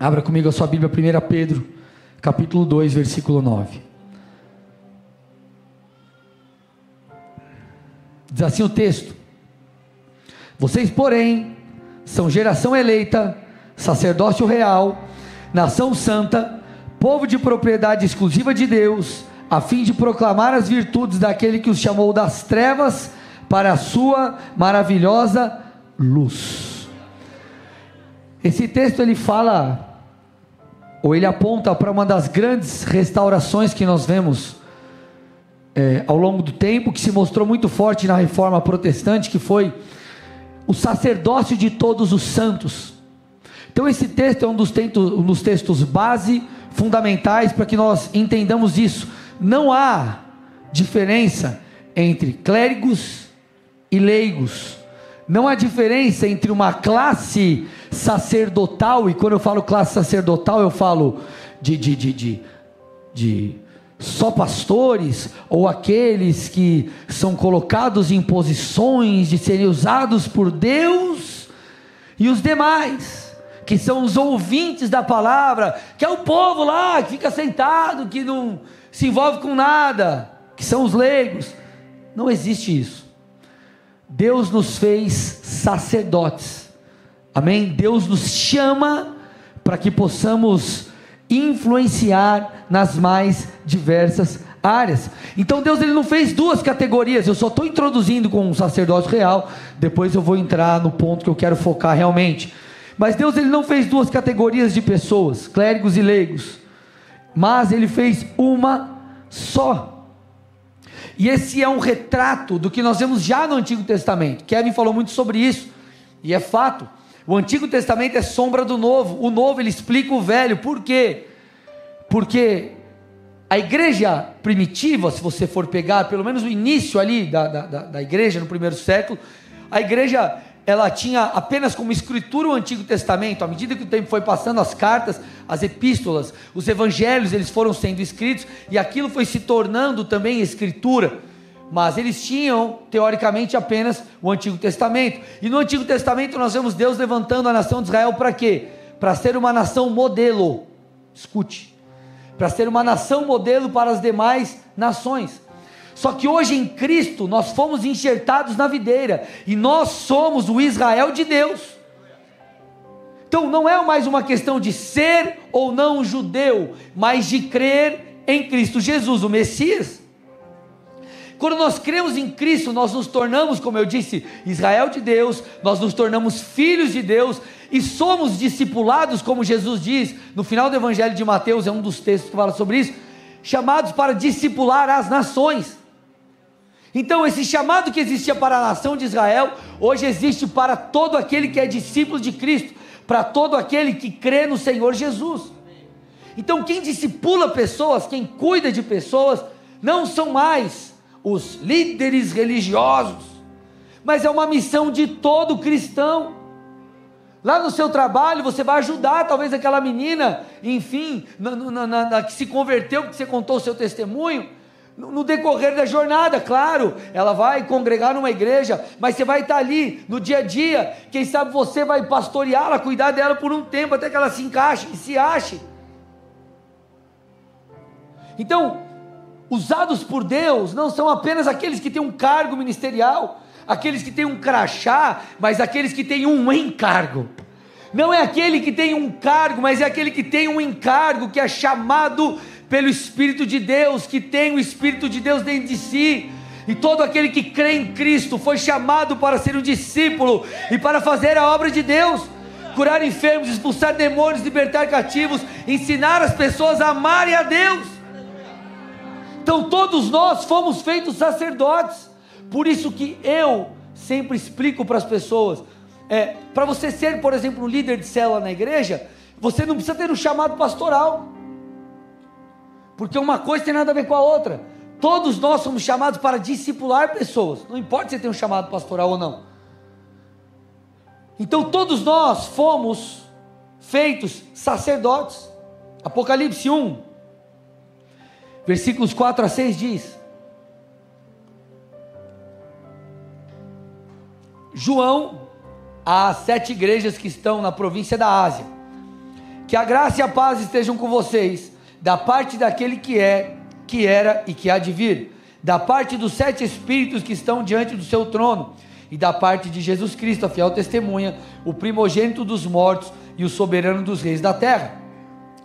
Abra comigo a sua Bíblia, 1 Pedro, capítulo 2, versículo 9. Diz assim o texto: Vocês, porém, são geração eleita, sacerdócio real, nação santa, povo de propriedade exclusiva de Deus, a fim de proclamar as virtudes daquele que os chamou das trevas para a sua maravilhosa luz. Esse texto ele fala ou ele aponta para uma das grandes restaurações que nós vemos é, ao longo do tempo, que se mostrou muito forte na reforma protestante, que foi o sacerdócio de todos os santos. Então, esse texto é um dos, um dos textos base, fundamentais, para que nós entendamos isso. Não há diferença entre clérigos e leigos. Não há diferença entre uma classe sacerdotal, e quando eu falo classe sacerdotal, eu falo de, de, de, de, de só pastores, ou aqueles que são colocados em posições de serem usados por Deus, e os demais, que são os ouvintes da palavra, que é o povo lá, que fica sentado, que não se envolve com nada, que são os leigos. Não existe isso. Deus nos fez sacerdotes. Amém? Deus nos chama para que possamos influenciar nas mais diversas áreas. Então Deus ele não fez duas categorias. Eu só estou introduzindo com o sacerdócio real. Depois eu vou entrar no ponto que eu quero focar realmente. Mas Deus ele não fez duas categorias de pessoas, clérigos e leigos. Mas ele fez uma só. E esse é um retrato do que nós vemos já no Antigo Testamento. Kevin falou muito sobre isso, e é fato. O Antigo Testamento é sombra do Novo. O Novo ele explica o Velho. Por quê? Porque a igreja primitiva, se você for pegar pelo menos o início ali da, da, da igreja no primeiro século, a igreja ela tinha apenas como escritura o Antigo Testamento. À medida que o tempo foi passando, as cartas, as epístolas, os evangelhos, eles foram sendo escritos e aquilo foi se tornando também escritura. Mas eles tinham, teoricamente, apenas o Antigo Testamento. E no Antigo Testamento nós vemos Deus levantando a nação de Israel para quê? Para ser uma nação modelo. Escute. Para ser uma nação modelo para as demais nações. Só que hoje em Cristo nós fomos enxertados na videira e nós somos o Israel de Deus. Então não é mais uma questão de ser ou não judeu, mas de crer em Cristo Jesus, o Messias. Quando nós cremos em Cristo, nós nos tornamos, como eu disse, Israel de Deus, nós nos tornamos filhos de Deus e somos discipulados, como Jesus diz no final do Evangelho de Mateus, é um dos textos que fala sobre isso, chamados para discipular as nações. Então, esse chamado que existia para a nação de Israel, hoje existe para todo aquele que é discípulo de Cristo, para todo aquele que crê no Senhor Jesus. Então, quem discipula pessoas, quem cuida de pessoas, não são mais os líderes religiosos, mas é uma missão de todo cristão. Lá no seu trabalho, você vai ajudar talvez aquela menina, enfim, na, na, na, que se converteu, que você contou o seu testemunho no decorrer da jornada, claro, ela vai congregar numa igreja, mas você vai estar ali no dia a dia. Quem sabe você vai pastoreá-la, cuidar dela por um tempo até que ela se encaixe e se ache. Então, usados por Deus não são apenas aqueles que têm um cargo ministerial, aqueles que têm um crachá, mas aqueles que têm um encargo. Não é aquele que tem um cargo, mas é aquele que tem um encargo, que é chamado pelo Espírito de Deus, que tem o Espírito de Deus dentro de si. E todo aquele que crê em Cristo foi chamado para ser um discípulo e para fazer a obra de Deus curar enfermos, expulsar demônios, libertar cativos, ensinar as pessoas a amarem a Deus. Então todos nós fomos feitos sacerdotes. Por isso que eu sempre explico para as pessoas, é, para você ser, por exemplo, um líder de célula na igreja, você não precisa ter um chamado pastoral porque uma coisa tem nada a ver com a outra. Todos nós somos chamados para discipular pessoas, não importa se tem um chamado pastoral ou não. Então todos nós fomos feitos sacerdotes. Apocalipse 1, versículos 4 a 6 diz: João, às sete igrejas que estão na província da Ásia, Que a graça e a paz estejam com vocês, da parte daquele que é, que era e que há de vir, da parte dos sete espíritos que estão diante do seu trono, e da parte de Jesus Cristo, a fiel testemunha, o primogênito dos mortos e o soberano dos reis da terra.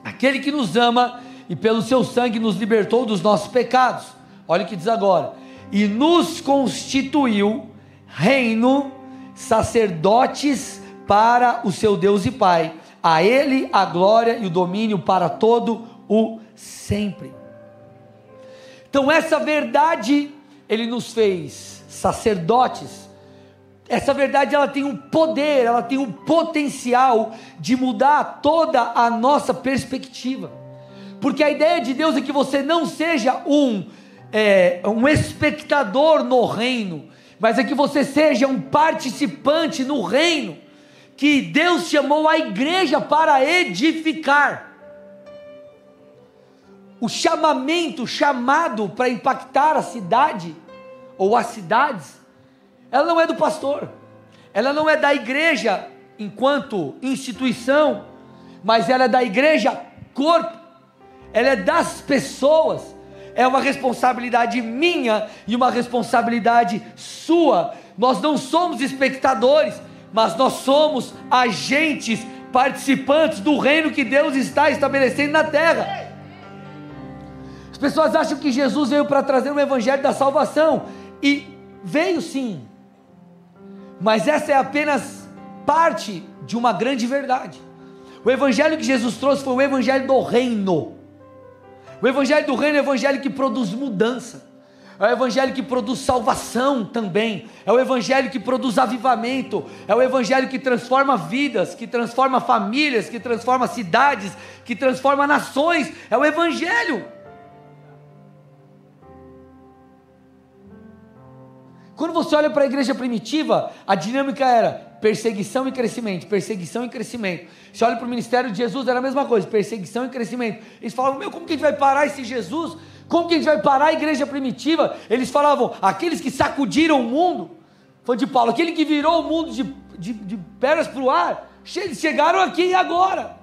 Aquele que nos ama e pelo seu sangue nos libertou dos nossos pecados. Olha o que diz agora. E nos constituiu reino, sacerdotes para o seu Deus e Pai. A ele a glória e o domínio para todo o sempre. Então essa verdade ele nos fez sacerdotes. Essa verdade ela tem um poder, ela tem um potencial de mudar toda a nossa perspectiva. Porque a ideia de Deus é que você não seja um é, um espectador no reino, mas é que você seja um participante no reino que Deus chamou a igreja para edificar. O chamamento, chamado para impactar a cidade ou as cidades, ela não é do pastor, ela não é da igreja enquanto instituição, mas ela é da igreja corpo, ela é das pessoas, é uma responsabilidade minha e uma responsabilidade sua. Nós não somos espectadores, mas nós somos agentes, participantes do reino que Deus está estabelecendo na terra. As pessoas acham que Jesus veio para trazer um evangelho da salvação, e veio sim, mas essa é apenas parte de uma grande verdade. O evangelho que Jesus trouxe foi o evangelho do reino. O evangelho do reino é o evangelho que produz mudança é o evangelho que produz salvação também, é o evangelho que produz avivamento, é o evangelho que transforma vidas, que transforma famílias, que transforma cidades, que transforma nações, é o evangelho. Quando você olha para a igreja primitiva, a dinâmica era perseguição e crescimento, perseguição e crescimento. Você olha para o ministério de Jesus, era a mesma coisa, perseguição e crescimento. Eles falavam, meu, como que a gente vai parar esse Jesus? Como que a gente vai parar a igreja primitiva? Eles falavam, aqueles que sacudiram o mundo, foi de Paulo, aquele que virou o mundo de, de, de pernas para o ar, chegaram aqui e agora.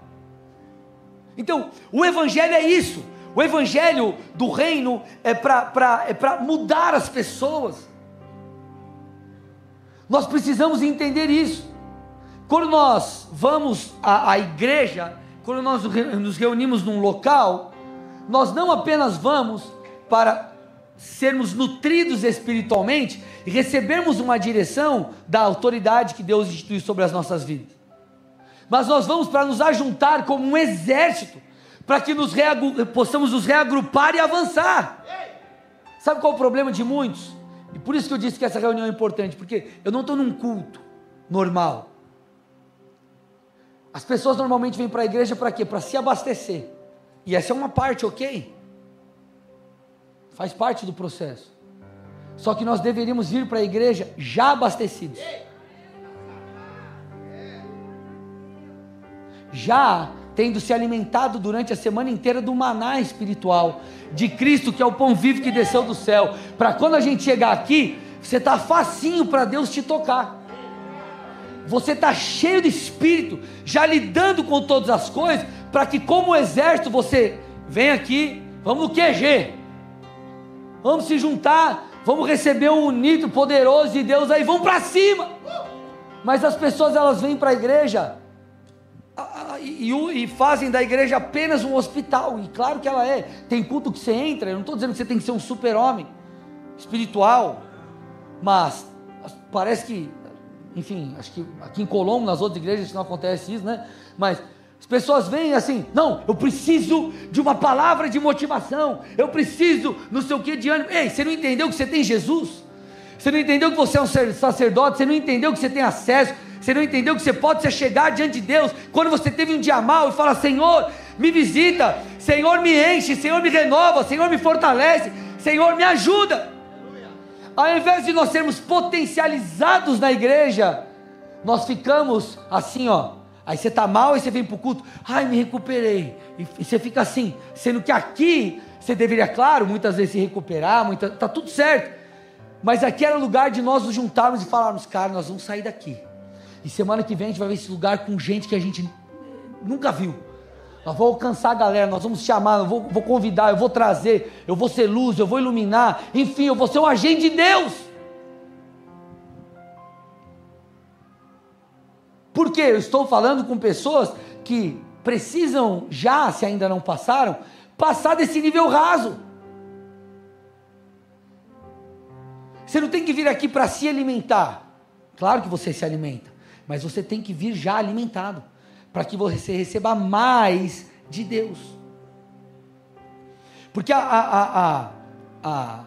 Então, o evangelho é isso. O evangelho do reino é para é mudar as pessoas. Nós precisamos entender isso. Quando nós vamos à, à igreja, quando nós nos reunimos num local, nós não apenas vamos para sermos nutridos espiritualmente e recebermos uma direção da autoridade que Deus instituiu sobre as nossas vidas, mas nós vamos para nos ajuntar como um exército, para que nos possamos nos reagrupar e avançar. Sabe qual é o problema de muitos? Por isso que eu disse que essa reunião é importante, porque eu não estou num culto normal. As pessoas normalmente vêm para a igreja para quê? Para se abastecer. E essa é uma parte, ok? Faz parte do processo. Só que nós deveríamos vir para a igreja já abastecidos. Já tendo se alimentado durante a semana inteira do maná espiritual, de Cristo, que é o pão vivo que desceu do céu. Para quando a gente chegar aqui, você está facinho para Deus te tocar. Você está cheio de espírito, já lidando com todas as coisas, para que, como exército, você venha aqui, vamos no QG, vamos se juntar, vamos receber um unido poderoso de Deus aí, vamos para cima. Mas as pessoas elas vêm para a igreja e, e, fazem da igreja apenas um hospital, e claro que ela é, tem culto que você entra, eu não estou dizendo que você tem que ser um super-homem espiritual, mas parece que, enfim, acho que aqui em Colombo, nas outras igrejas não acontece isso, né? Mas as pessoas vêm assim, não, eu preciso de uma palavra de motivação, eu preciso não sei o que de ânimo. Ei, você não entendeu que você tem Jesus? Você não entendeu que você é um sacerdote? Você não entendeu que você tem acesso? Você não entendeu que você pode chegar diante de Deus quando você teve um dia mal e fala: Senhor, me visita, Senhor, me enche, Senhor, me renova, Senhor, me fortalece, Senhor, me ajuda. Ao invés de nós sermos potencializados na igreja, nós ficamos assim, ó, Aí você está mal e você vem para o culto, ai, me recuperei. E, você fica assim, sendo que aqui você deveria, claro, muitas vezes se recuperar, muita, tá tudo certo. Mas aqui era o lugar de nós nos juntarmos e falarmos, cara, nós vamos sair daqui. E semana que vem a gente vai ver esse lugar com gente que a gente nunca viu. Nós vamos alcançar a galera, nós vamos chamar, eu vou, vou convidar, eu vou trazer, eu vou ser luz, eu vou iluminar, enfim, eu vou ser um agente de Deus. Por quê? Eu estou falando com pessoas que precisam já, se ainda não passaram, passar desse nível raso. Você não tem que vir aqui para se alimentar. Claro que você se alimenta, mas você tem que vir já alimentado, para que você receba mais de Deus. Porque a, a, a, a,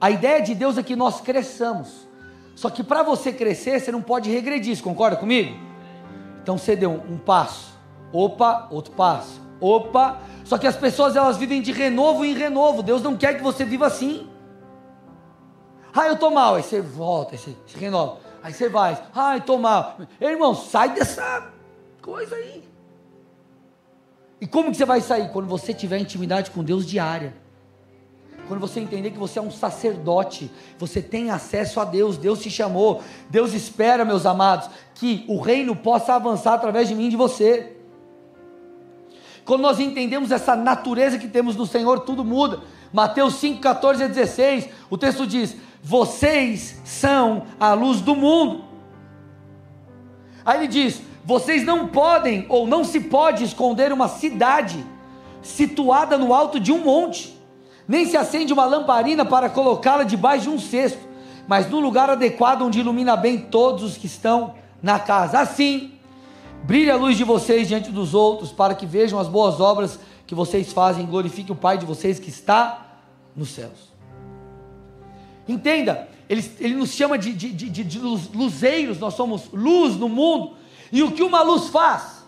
a ideia de Deus é que nós cresçamos. Só que para você crescer, você não pode regredir, você concorda comigo? Então você deu um, passo, opa, outro passo, opa. Só que as pessoas elas vivem de renovo em renovo. Deus não quer que você viva assim. Ah, eu estou mal. Aí você volta, aí você renova. Aí você vai. Eu estou mal. Irmão, sai dessa coisa aí. E como que você vai sair? Quando você tiver intimidade com Deus diária. Quando você entender que você é um sacerdote, você tem acesso a Deus, Deus te chamou, Deus espera, meus amados, que o reino possa avançar através de mim e de você. Quando nós entendemos essa natureza que temos no Senhor, tudo muda. Mateus 5, 14 a 16, o texto diz: vocês são a luz do mundo. Aí ele diz: vocês não podem ou não se pode esconder uma cidade situada no alto de um monte, nem se acende uma lamparina para colocá-la debaixo de um cesto, mas no lugar adequado onde ilumina bem todos os que estão na casa. Assim, brilhe a luz de vocês diante dos outros, para que vejam as boas obras que vocês fazem, glorifique o Pai de vocês que está nos céus. Entenda, ele, ele nos chama de, de, de, de luzeiros, nós somos luz no mundo. E o que uma luz faz?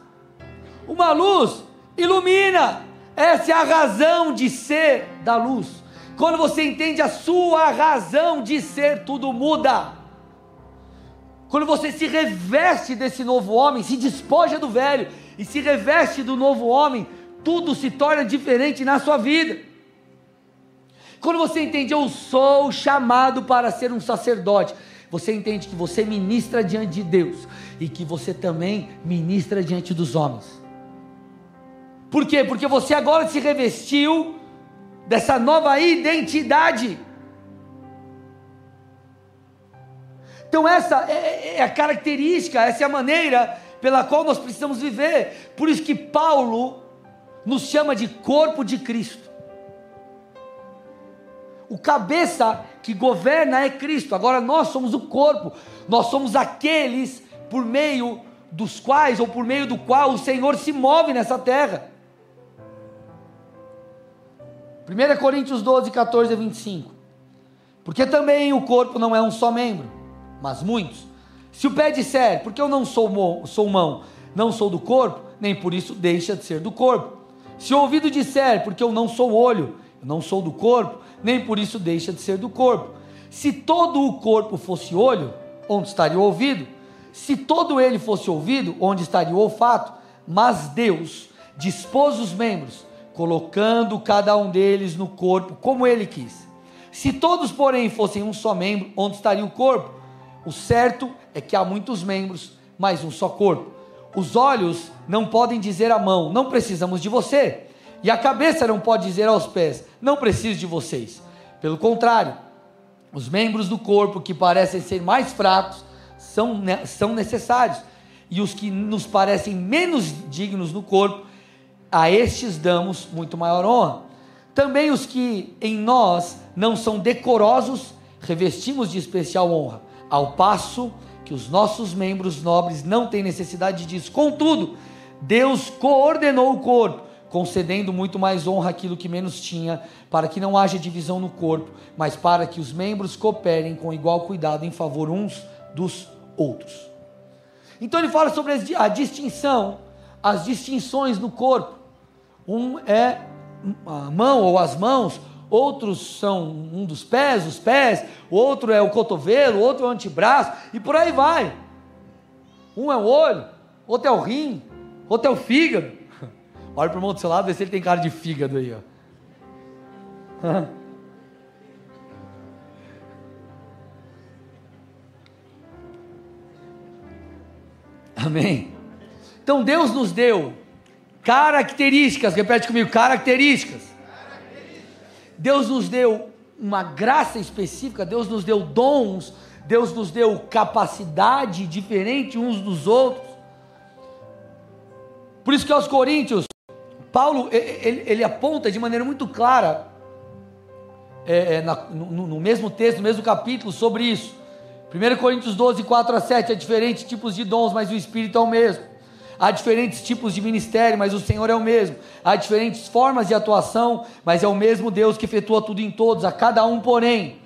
Uma luz ilumina. Essa é a razão de ser da luz. Quando você entende a sua razão de ser, tudo muda. Quando você se reveste desse novo homem, se despoja do velho e se reveste do novo homem, tudo se torna diferente na sua vida. Quando você entende, eu sou chamado para ser um sacerdote, você entende que você ministra diante de Deus e que você também ministra diante dos homens. Por quê? Porque você agora se revestiu dessa nova identidade. Então, essa é, é, é a característica, essa é a maneira pela qual nós precisamos viver. Por isso que Paulo nos chama de corpo de Cristo. O cabeça que governa é Cristo. Agora nós somos o corpo. Nós somos aqueles por meio dos quais ou por meio do qual o Senhor se move nessa terra. 1 Coríntios 12, 14 a 25. Porque também o corpo não é um só membro, mas muitos. Se o pé disser, porque eu não sou, mão, sou mão, não sou do corpo, nem por isso deixa de ser do corpo. Se o ouvido disser, porque eu não sou olho, eu não sou do corpo, nem por isso deixa de ser do corpo. Se todo o corpo fosse olho, onde estaria o ouvido? Se todo ele fosse ouvido, onde estaria o olfato? Mas Deus dispôs os membros, colocando cada um deles no corpo como ele quis. Se todos, porém, fossem um só membro, onde estaria o corpo? O certo é que há muitos membros, mas um só corpo. Os olhos não podem dizer à mão: Não precisamos de você. E a cabeça não pode dizer aos pés: Não preciso de vocês. Pelo contrário, os membros do corpo que parecem ser mais fracos são, são necessários. E os que nos parecem menos dignos no corpo, a estes damos muito maior honra. Também os que em nós não são decorosos, revestimos de especial honra, ao passo que os nossos membros nobres não têm necessidade disso. Contudo, Deus coordenou o corpo concedendo muito mais honra àquilo que menos tinha, para que não haja divisão no corpo, mas para que os membros cooperem com igual cuidado em favor uns dos outros. Então ele fala sobre a distinção, as distinções no corpo. Um é a mão ou as mãos, outros são um dos pés, os pés, outro é o cotovelo, outro é o antebraço, e por aí vai. Um é o olho, outro é o rim, outro é o fígado. Olha para o irmão do seu lado, vê se ele tem cara de fígado aí, ó. Amém. Então Deus nos deu Características, repete comigo, características. Deus nos deu uma graça específica, Deus nos deu dons, Deus nos deu capacidade diferente uns dos outros. Por isso que aos Coríntios, Paulo ele, ele aponta de maneira muito clara, é, é, na, no, no, mesmo texto, no mesmo capítulo, sobre isso. 1 Coríntios 12, 4 a 7, há diferentes tipos de dons, mas o Espírito é o mesmo. Há diferentes tipos de ministério, mas o Senhor é o mesmo. Há diferentes formas de atuação, mas é o mesmo Deus que efetua tudo em todos. A cada um, porém,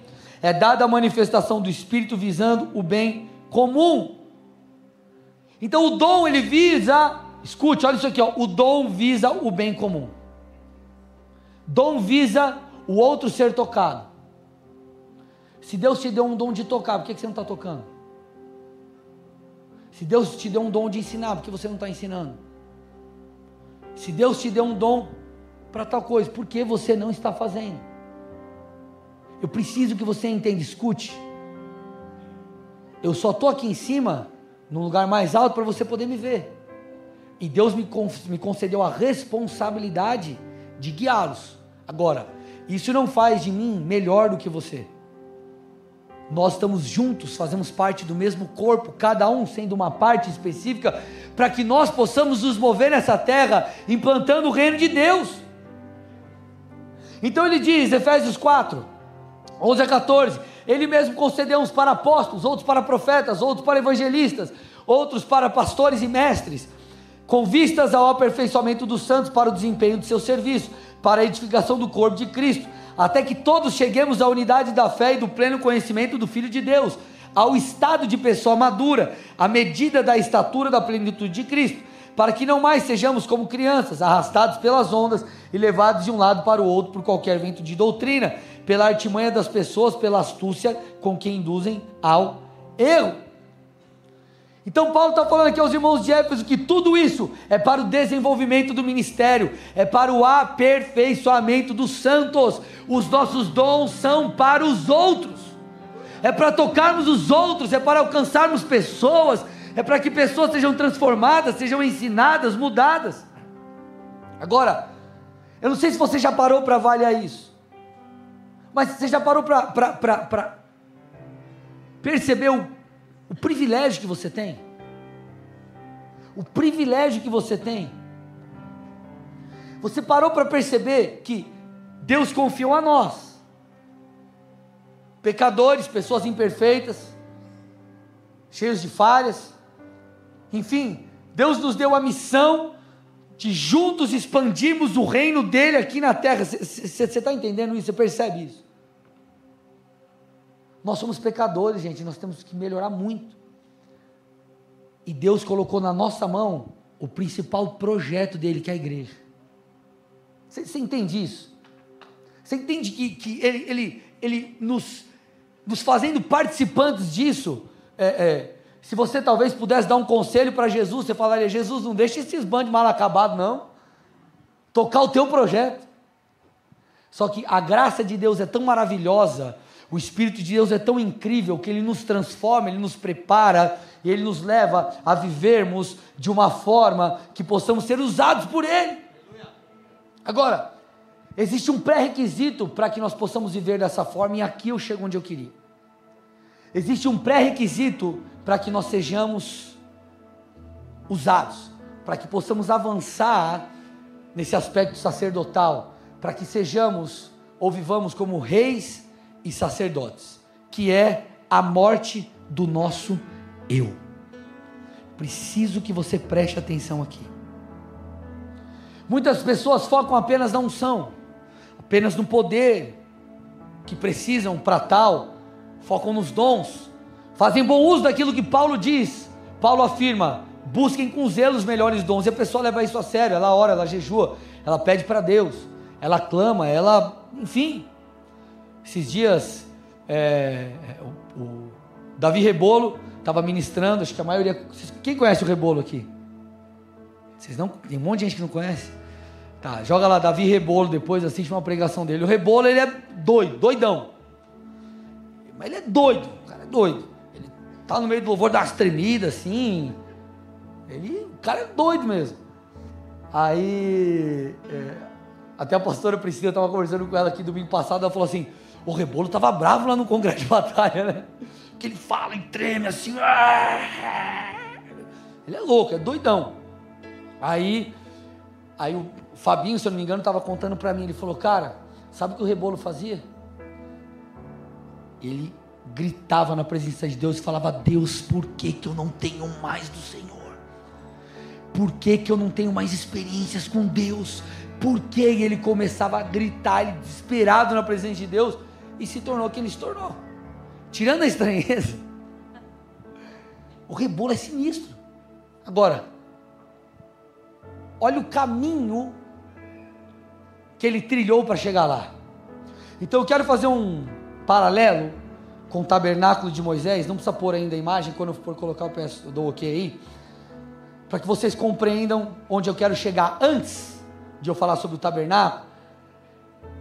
é dada a manifestação do Espírito visando o bem comum. Então o dom ele visa, escute, olha isso aqui, ó, o dom visa o bem comum. Dom visa o outro ser tocado. Se Deus te deu um dom de tocar, por que você não está tocando? Se Deus te deu um dom de ensinar, por que você não está ensinando? Se Deus te deu um dom para tal coisa, por que você não está fazendo? Eu preciso que você entenda, escute. Eu só estou aqui em cima, num lugar mais alto, para você poder me ver. E Deus me, me concedeu a responsabilidade de guiá-los. Agora, isso não faz de mim melhor do que você. Nós estamos juntos, fazemos parte do mesmo corpo, cada um sendo uma parte específica, para que nós possamos nos mover nessa terra, implantando o reino de Deus. Então ele diz, Efésios 4, 11 a 14: Ele mesmo concedeu uns para apóstolos, outros para profetas, outros para evangelistas, outros para pastores e mestres, com vistas ao aperfeiçoamento dos santos para o desempenho do seu serviço para a edificação do corpo de Cristo, até que todos cheguemos à unidade da fé e do pleno conhecimento do Filho de Deus, ao estado de pessoa madura, à medida da estatura da plenitude de Cristo, para que não mais sejamos como crianças, arrastados pelas ondas e levados de um lado para o outro por qualquer vento de doutrina, pela artimanha das pessoas, pela astúcia com que induzem ao erro. Então Paulo está falando aqui aos irmãos de Éfeso que tudo isso é para o desenvolvimento do ministério, é para o aperfeiçoamento dos santos. Os nossos dons são para os outros, é para tocarmos os outros, é para alcançarmos pessoas, é para que pessoas sejam transformadas, sejam ensinadas, mudadas. Agora, eu não sei se você já parou para avaliar isso, mas você já parou para perceber o o privilégio que você tem. O privilégio que você tem. Você parou para perceber que Deus confiou a nós, pecadores, pessoas imperfeitas, cheios de falhas, enfim, Deus nos deu a missão de juntos expandirmos o reino dele aqui na terra. Você está entendendo isso? Você percebe isso? Nós somos pecadores, gente, nós temos que melhorar muito. E Deus colocou na nossa mão o principal projeto dele, que é a igreja. Você, você entende isso? Você entende que, que ele, ele, ele nos, nos fazendo participantes disso, é, é, se você talvez pudesse dar um conselho para Jesus, você falaria: Jesus, não deixe esses bandos mal acabados, não. Tocar o teu projeto. Só que a graça de Deus é tão maravilhosa o Espírito de Deus é tão incrível que ele nos transforma, ele nos prepara e ele nos leva a vivermos de uma forma que possamos ser usados por ele. Agora, existe um pré-requisito para que nós possamos viver dessa forma, e aqui eu chego onde eu queria. Existe um pré-requisito para que nós sejamos usados, para que possamos avançar nesse aspecto sacerdotal, para que sejamos ou vivamos como reis e sacerdotes, que é a morte do nosso eu. Preciso que você preste atenção aqui. Muitas pessoas focam apenas na unção, apenas no poder que precisam para tal, focam nos dons, fazem bom uso daquilo que Paulo diz. Paulo afirma: busquem com zelo os melhores dons. E a pessoa leva isso a sério, ela ora, ela jejua, ela pede para Deus, ela clama, ela, enfim, esses dias, é, o, o, Davi Rebolo estava ministrando, acho que a maioria. Quem conhece o Rebolo aqui? Vocês não? Tem um monte de gente que não conhece? Tá, joga lá Davi Rebolo depois, assiste uma pregação dele. O Rebolo, ele é doido, doidão. Mas ele é doido, o cara é doido. Ele tá no meio do louvor das tremidas, assim. Ele, o cara é doido mesmo. Aí, é, até a pastora Priscila estava conversando com ela aqui domingo passado, ela falou assim, o Rebolo estava bravo lá no congresso de batalha, né? Que ele fala e treme assim. Ele é louco, é doidão. Aí, aí o Fabinho, se eu não me engano, estava contando para mim, ele falou, cara, sabe o que o Rebolo fazia? Ele gritava na presença de Deus e falava: Deus, por que, que eu não tenho mais do Senhor? Por que, que eu não tenho mais experiências com Deus? Por que ele começava a gritar, ele desesperado na presença de Deus, e se tornou quem ele se tornou? Tirando a estranheza, o rebolo é sinistro. Agora, olha o caminho que ele trilhou para chegar lá. Então eu quero fazer um paralelo com o tabernáculo de Moisés, não precisa pôr ainda a imagem, quando eu for colocar eu peço, eu dou ok aí, para que vocês compreendam onde eu quero chegar antes de eu falar sobre o tabernáculo.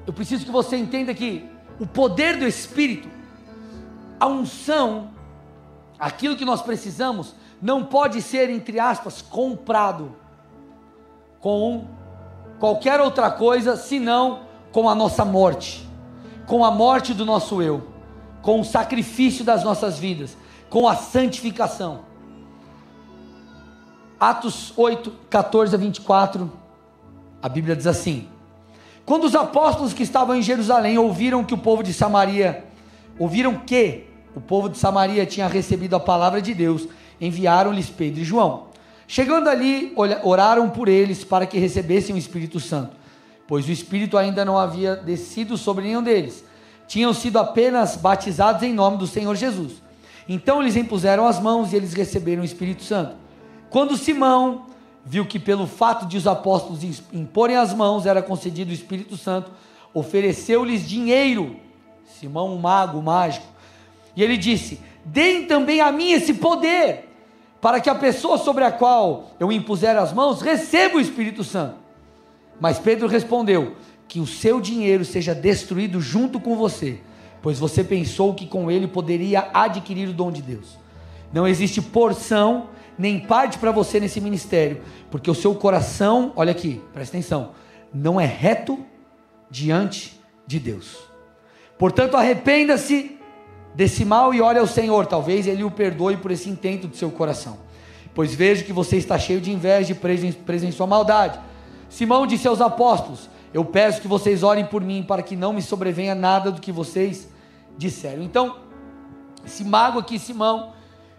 Eu preciso que você entenda que o poder do Espírito, a unção, aquilo que nós precisamos, não pode ser, entre aspas, comprado com qualquer outra coisa senão com a nossa morte, com a morte do nosso eu com o sacrifício das nossas vidas, com a santificação. Atos 8, 14 a 24, a Bíblia diz assim: Quando os apóstolos que estavam em Jerusalém ouviram que o povo de Samaria, ouviram que o povo de Samaria tinha recebido a palavra de Deus, enviaram-lhes Pedro e João. Chegando ali, oraram por eles para que recebessem o Espírito Santo, pois o Espírito ainda não havia descido sobre nenhum deles tinham sido apenas batizados em nome do Senhor Jesus. Então eles impuseram as mãos e eles receberam o Espírito Santo. Quando Simão viu que pelo fato de os apóstolos imporem as mãos era concedido o Espírito Santo, ofereceu-lhes dinheiro. Simão, um mago, um mágico. E ele disse: Deem também a mim esse poder, para que a pessoa sobre a qual eu impuser as mãos receba o Espírito Santo. Mas Pedro respondeu: que o seu dinheiro seja destruído junto com você, pois você pensou que com ele poderia adquirir o dom de Deus. Não existe porção nem parte para você nesse ministério, porque o seu coração, olha aqui, presta atenção, não é reto diante de Deus. Portanto, arrependa-se desse mal e olhe ao Senhor, talvez ele o perdoe por esse intento do seu coração. Pois vejo que você está cheio de inveja e preso em sua maldade. Simão disse aos apóstolos: eu peço que vocês orem por mim para que não me sobrevenha nada do que vocês disseram. Então, esse mago aqui, Simão,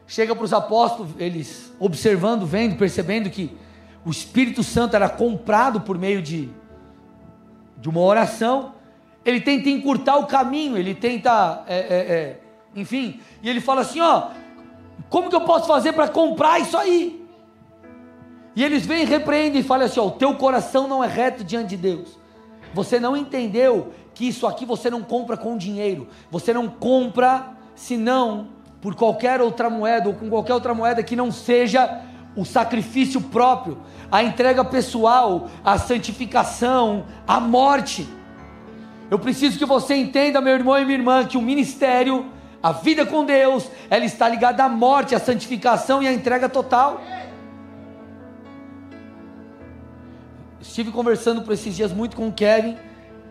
chega para os apóstolos, eles observando, vendo, percebendo que o Espírito Santo era comprado por meio de, de uma oração. Ele tenta encurtar o caminho, ele tenta, é, é, é, enfim, e ele fala assim: ó, como que eu posso fazer para comprar isso aí? E eles vêm e repreendem e falam assim: ó, o teu coração não é reto diante de Deus. Você não entendeu que isso aqui você não compra com dinheiro. Você não compra senão por qualquer outra moeda ou com qualquer outra moeda que não seja o sacrifício próprio, a entrega pessoal, a santificação, a morte. Eu preciso que você entenda, meu irmão e minha irmã, que o ministério, a vida com Deus, ela está ligada à morte, à santificação e à entrega total. Estive conversando por esses dias muito com o Kevin,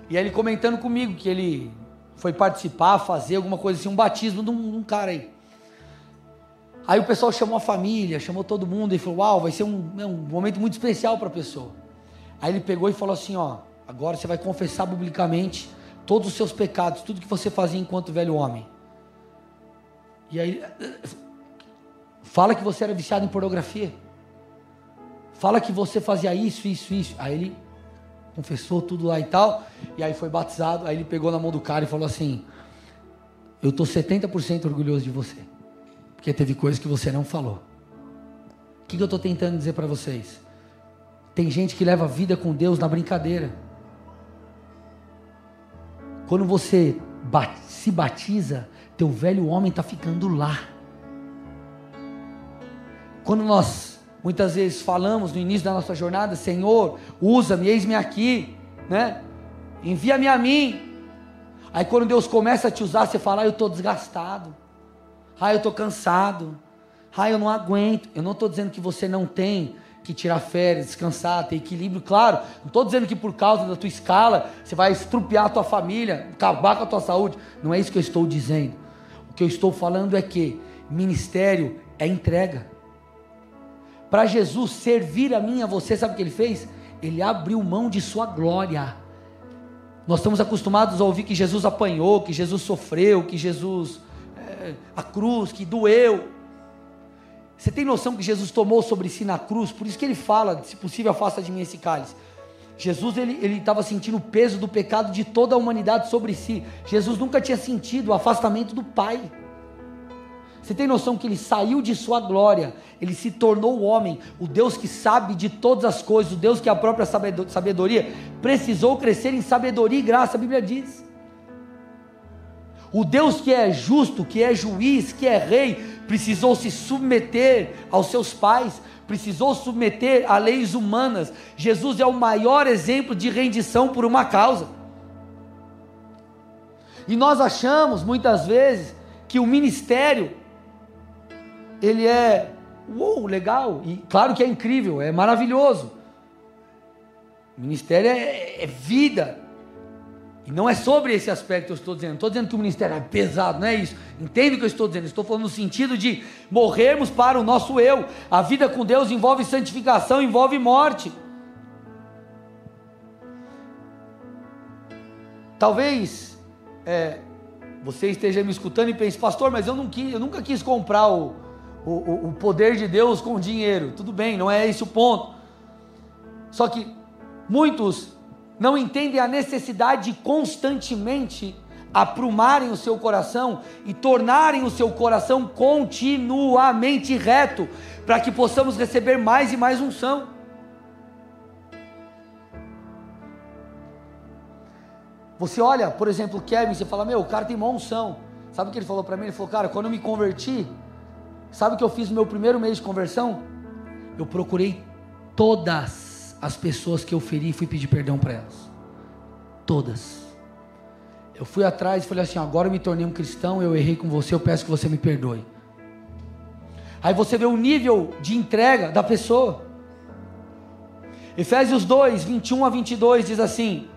e ele comentando comigo que ele foi participar, fazer alguma coisa assim, um batismo de um, de um cara aí. Aí o pessoal chamou a família, chamou todo mundo e falou: Uau, vai ser um, é um momento muito especial para a pessoa. Aí ele pegou e falou assim: Ó, agora você vai confessar publicamente todos os seus pecados, tudo que você fazia enquanto velho homem. E aí, fala que você era viciado em pornografia. Fala que você fazia isso, isso, isso. Aí ele confessou tudo lá e tal. E aí foi batizado. Aí ele pegou na mão do cara e falou assim: Eu estou 70% orgulhoso de você. Porque teve coisas que você não falou. O que, eu estou tentando dizer para vocês? Tem gente que leva a vida com Deus na brincadeira. Quando você se batiza, teu velho homem está ficando lá. Quando nós Muitas vezes falamos no início da nossa jornada, Senhor, usa-me, eis-me aqui, né? Envia-me a mim. Aí quando Deus começa a te usar, você fala, ah, eu estou desgastado. Ah, eu estou cansado. Ah, eu não aguento. Eu não estou dizendo que você não tem que tirar férias, descansar, ter equilíbrio, claro. Não estou dizendo que por causa da tua escala você vai estrupiar a tua família, acabar com a tua saúde. Não é isso que eu estou dizendo. O que eu estou falando é que ministério é entrega. Para Jesus servir a mim a você, sabe o que ele fez? Ele abriu mão de sua glória. Nós estamos acostumados a ouvir que Jesus apanhou, que Jesus sofreu, que Jesus. A cruz, que doeu. Você tem noção que Jesus tomou sobre si na cruz? Por isso que ele fala: se possível, afasta de mim esse cálice. Jesus ele estava sentindo o peso do pecado de toda a humanidade sobre si. Jesus nunca tinha sentido o afastamento do Pai. Você tem noção que ele saiu de sua glória, ele se tornou o homem, o Deus que sabe de todas as coisas, o Deus que é a própria sabedoria, precisou crescer em sabedoria e graça, a Bíblia diz. O Deus que é justo, que é juiz, que é rei, precisou se submeter aos seus pais, precisou submeter a leis humanas. Jesus é o maior exemplo de rendição por uma causa. E nós achamos muitas vezes que o ministério ele é uou, legal, e claro que é incrível, é maravilhoso. O ministério é, é vida. E não é sobre esse aspecto que eu estou dizendo. Não estou dizendo que o ministério é pesado, não é isso. Entende o que eu estou dizendo? Estou falando no sentido de morrermos para o nosso eu. A vida com Deus envolve santificação, envolve morte. Talvez é, você esteja me escutando e pense, pastor, mas eu, não quis, eu nunca quis comprar o, o, o poder de Deus com dinheiro. Tudo bem, não é esse o ponto. Só que muitos não entendem a necessidade de constantemente aprumarem o seu coração e tornarem o seu coração continuamente reto, para que possamos receber mais e mais unção. Você olha, por exemplo, Kevin, você fala, meu, o cara tem uma unção. Sabe o que ele falou para mim? Ele falou, cara, quando eu me converti, Sabe o que eu fiz no meu primeiro mês de conversão? Eu procurei todas as pessoas que eu feri fui pedir perdão para elas. Todas. Eu fui atrás e falei assim: agora eu me tornei um cristão, eu errei com você, eu peço que você me perdoe. Aí você vê o nível de entrega da pessoa. Efésios 2, 21 a 22 diz assim: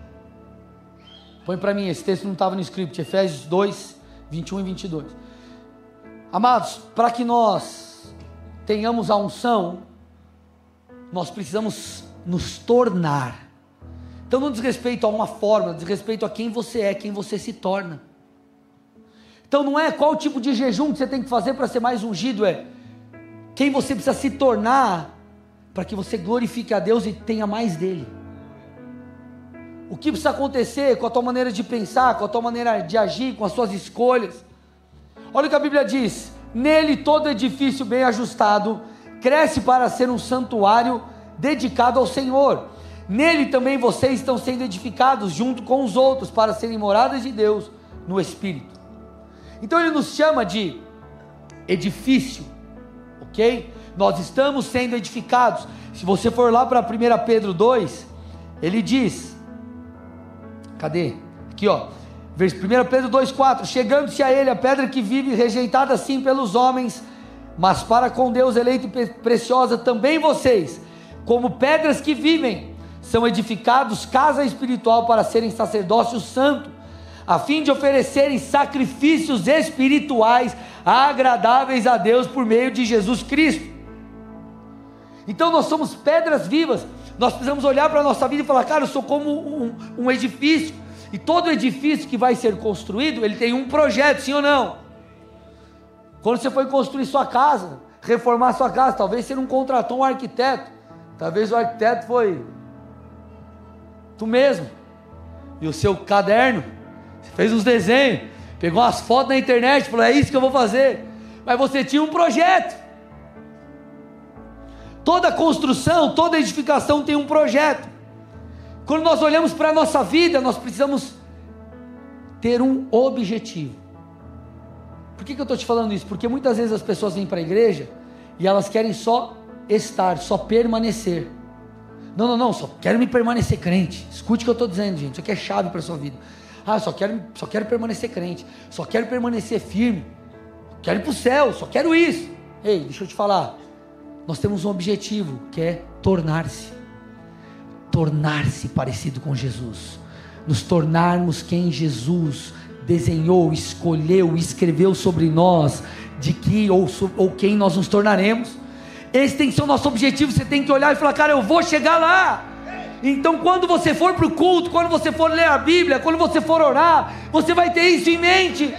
põe para mim, esse texto não estava no script, Efésios 2, 21 e 22. Amados, para que nós tenhamos a unção, nós precisamos nos tornar. Então não diz respeito a uma forma, diz respeito a quem você é, quem você se torna. Então não é qual tipo de jejum que você tem que fazer para ser mais ungido, é quem você precisa se tornar para que você glorifique a Deus e tenha mais dele. O que precisa acontecer com a tua maneira de pensar, com a tua maneira de agir, com as suas escolhas. Olha o que a Bíblia diz: Nele todo edifício bem ajustado cresce para ser um santuário dedicado ao Senhor. Nele também vocês estão sendo edificados junto com os outros para serem moradas de Deus no Espírito. Então ele nos chama de edifício, ok? Nós estamos sendo edificados. Se você for lá para 1 Pedro 2, ele diz: cadê? Aqui ó, 1 Pedro 2,4: Chegando-se a ele a pedra que vive, rejeitada assim pelos homens, mas para com Deus eleita e preciosa também vocês, como pedras que vivem, são edificados casa espiritual para serem sacerdócio santo, a fim de oferecerem sacrifícios espirituais agradáveis a Deus por meio de Jesus Cristo. Então nós somos pedras vivas, nós precisamos olhar para a nossa vida e falar, cara, eu sou como um, um edifício e todo edifício que vai ser construído, ele tem um projeto, sim ou não? Quando você foi construir sua casa, reformar sua casa, talvez você não contratou um arquiteto, talvez o arquiteto foi tu mesmo, e o seu caderno, fez uns desenhos, pegou umas fotos na internet, falou: é isso que eu vou fazer, mas você tinha um projeto. Toda construção, toda edificação tem um projeto. Quando nós olhamos para a nossa vida, nós precisamos ter um objetivo. Por que, que eu estou te falando isso? Porque muitas vezes as pessoas vêm para a igreja e elas querem só estar, só permanecer. Não, não, não, só quero me permanecer crente. Escute o que eu estou dizendo, gente. Isso aqui é chave para a sua vida. Ah, só quero, só quero permanecer crente. Só quero permanecer firme. Quero ir para o céu, só quero isso. Ei, deixa eu te falar. nós temos um objetivo, que é tornar-se. Tornar-se parecido com Jesus. Nos tornarmos quem Jesus desenhou, escolheu, escreveu sobre nós, de que ou, ou quem nós nos tornaremos. Esse tem que ser o nosso objetivo. Você tem que olhar e falar, cara, eu vou chegar lá. Então, quando você for para o culto, quando você for ler a Bíblia, quando você for orar, você vai ter isso em mente.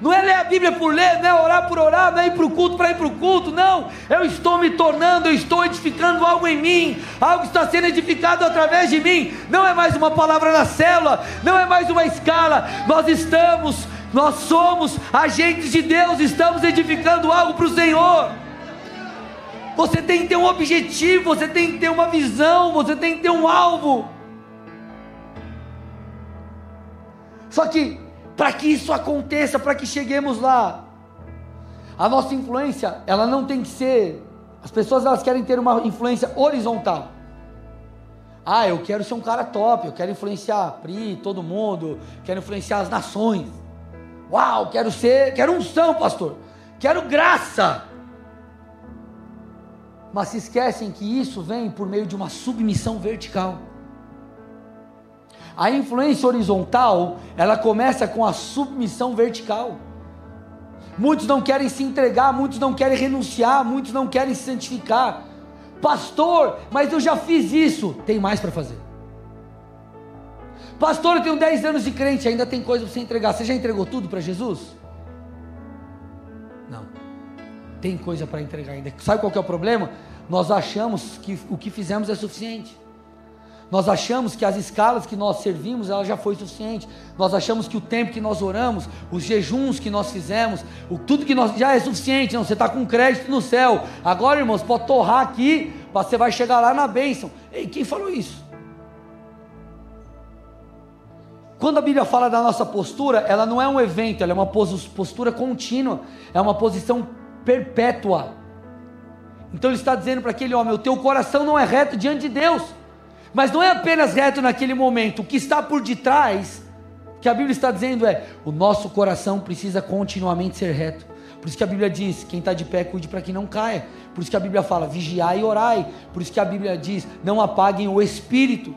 Não é ler a Bíblia por ler, não é orar por orar, não é ir para o culto para ir para o culto, não. Eu estou me tornando, eu estou edificando algo em mim, algo está sendo edificado através de mim. Não é mais uma palavra na célula, não é mais uma escala. Nós estamos, nós somos agentes de Deus, estamos edificando algo para o Senhor. Você tem que ter um objetivo, você tem que ter uma visão, você tem que ter um alvo. Só que, para que isso aconteça, para que cheguemos lá, a nossa influência, ela não tem que ser. As pessoas elas querem ter uma influência horizontal. Ah, eu quero ser um cara top, eu quero influenciar a Pri, todo mundo, quero influenciar as nações. Uau, quero ser, quero unção, pastor. Quero graça mas se esquecem que isso vem por meio de uma submissão vertical. A influência horizontal, ela começa com a submissão vertical. Muitos não querem se entregar, muitos não querem renunciar, muitos não querem se santificar. Pastor, mas eu já fiz isso, tem mais para fazer. Pastor, eu tenho 10 anos de crente, ainda tem coisa para você entregar. Você já entregou tudo para Jesus? Tem coisa para entregar ainda. Sabe qual é o problema? Nós achamos que o que fizemos é suficiente. Nós achamos que as escalas que nós servimos, ela já foi suficiente. Nós achamos que o tempo que nós oramos, os jejuns que nós fizemos, o, tudo que nós já é suficiente. Não, você está com crédito no céu. Agora, irmãos, pode torrar aqui, você vai chegar lá na bênção. Ei, quem falou isso? Quando a Bíblia fala da nossa postura, ela não é um evento, ela é uma postura contínua, é uma posição perpétua. Então ele está dizendo para aquele homem: o teu coração não é reto diante de Deus, mas não é apenas reto naquele momento, o que está por detrás, que a Bíblia está dizendo é: o nosso coração precisa continuamente ser reto. Por isso que a Bíblia diz: quem está de pé, cuide para que não caia. Por isso que a Bíblia fala: vigiai e orai. Por isso que a Bíblia diz: não apaguem o espírito.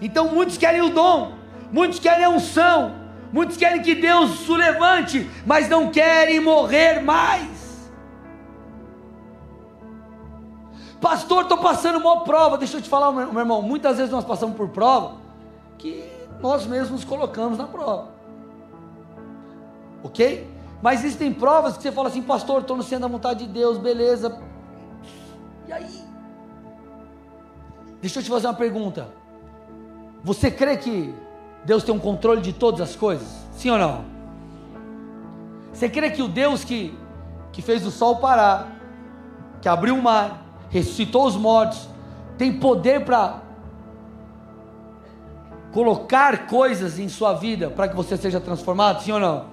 Então muitos querem o dom, muitos querem a unção, Muitos querem que Deus o levante, mas não querem morrer mais. Pastor, estou passando uma prova. Deixa eu te falar, meu irmão. Muitas vezes nós passamos por prova que nós mesmos nos colocamos na prova. Ok? Mas existem provas que você fala assim, pastor, estou no centro da vontade de Deus, beleza. E aí? Deixa eu te fazer uma pergunta. Você crê que Deus tem um controle de todas as coisas? Sim ou não? Você crê que o Deus que, que fez o sol parar, que abriu o mar, ressuscitou os mortos, tem poder para colocar coisas em sua vida para que você seja transformado? Sim ou não?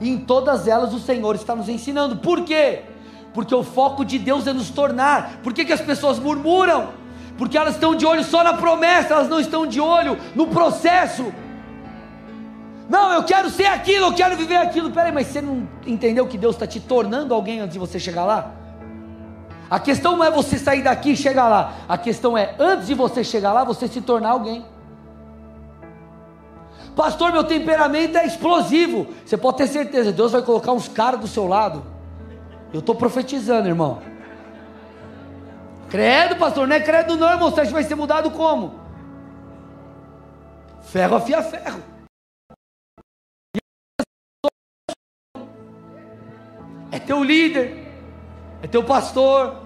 E em todas elas o Senhor está nos ensinando. Por quê? Porque o foco de Deus é nos tornar. Por que, que as pessoas murmuram? Porque elas estão de olho só na promessa, elas não estão de olho no processo. Não, eu quero ser aquilo, eu quero viver aquilo. Peraí, mas você não entendeu que Deus está te tornando alguém antes de você chegar lá? A questão não é você sair daqui e chegar lá. A questão é, antes de você chegar lá, você se tornar alguém. Pastor, meu temperamento é explosivo. Você pode ter certeza, Deus vai colocar uns caras do seu lado. Eu estou profetizando, irmão. Credo, pastor, não é credo não, irmão. Você acha que vai ser mudado como? Ferro afia ferro. É teu líder, é teu pastor.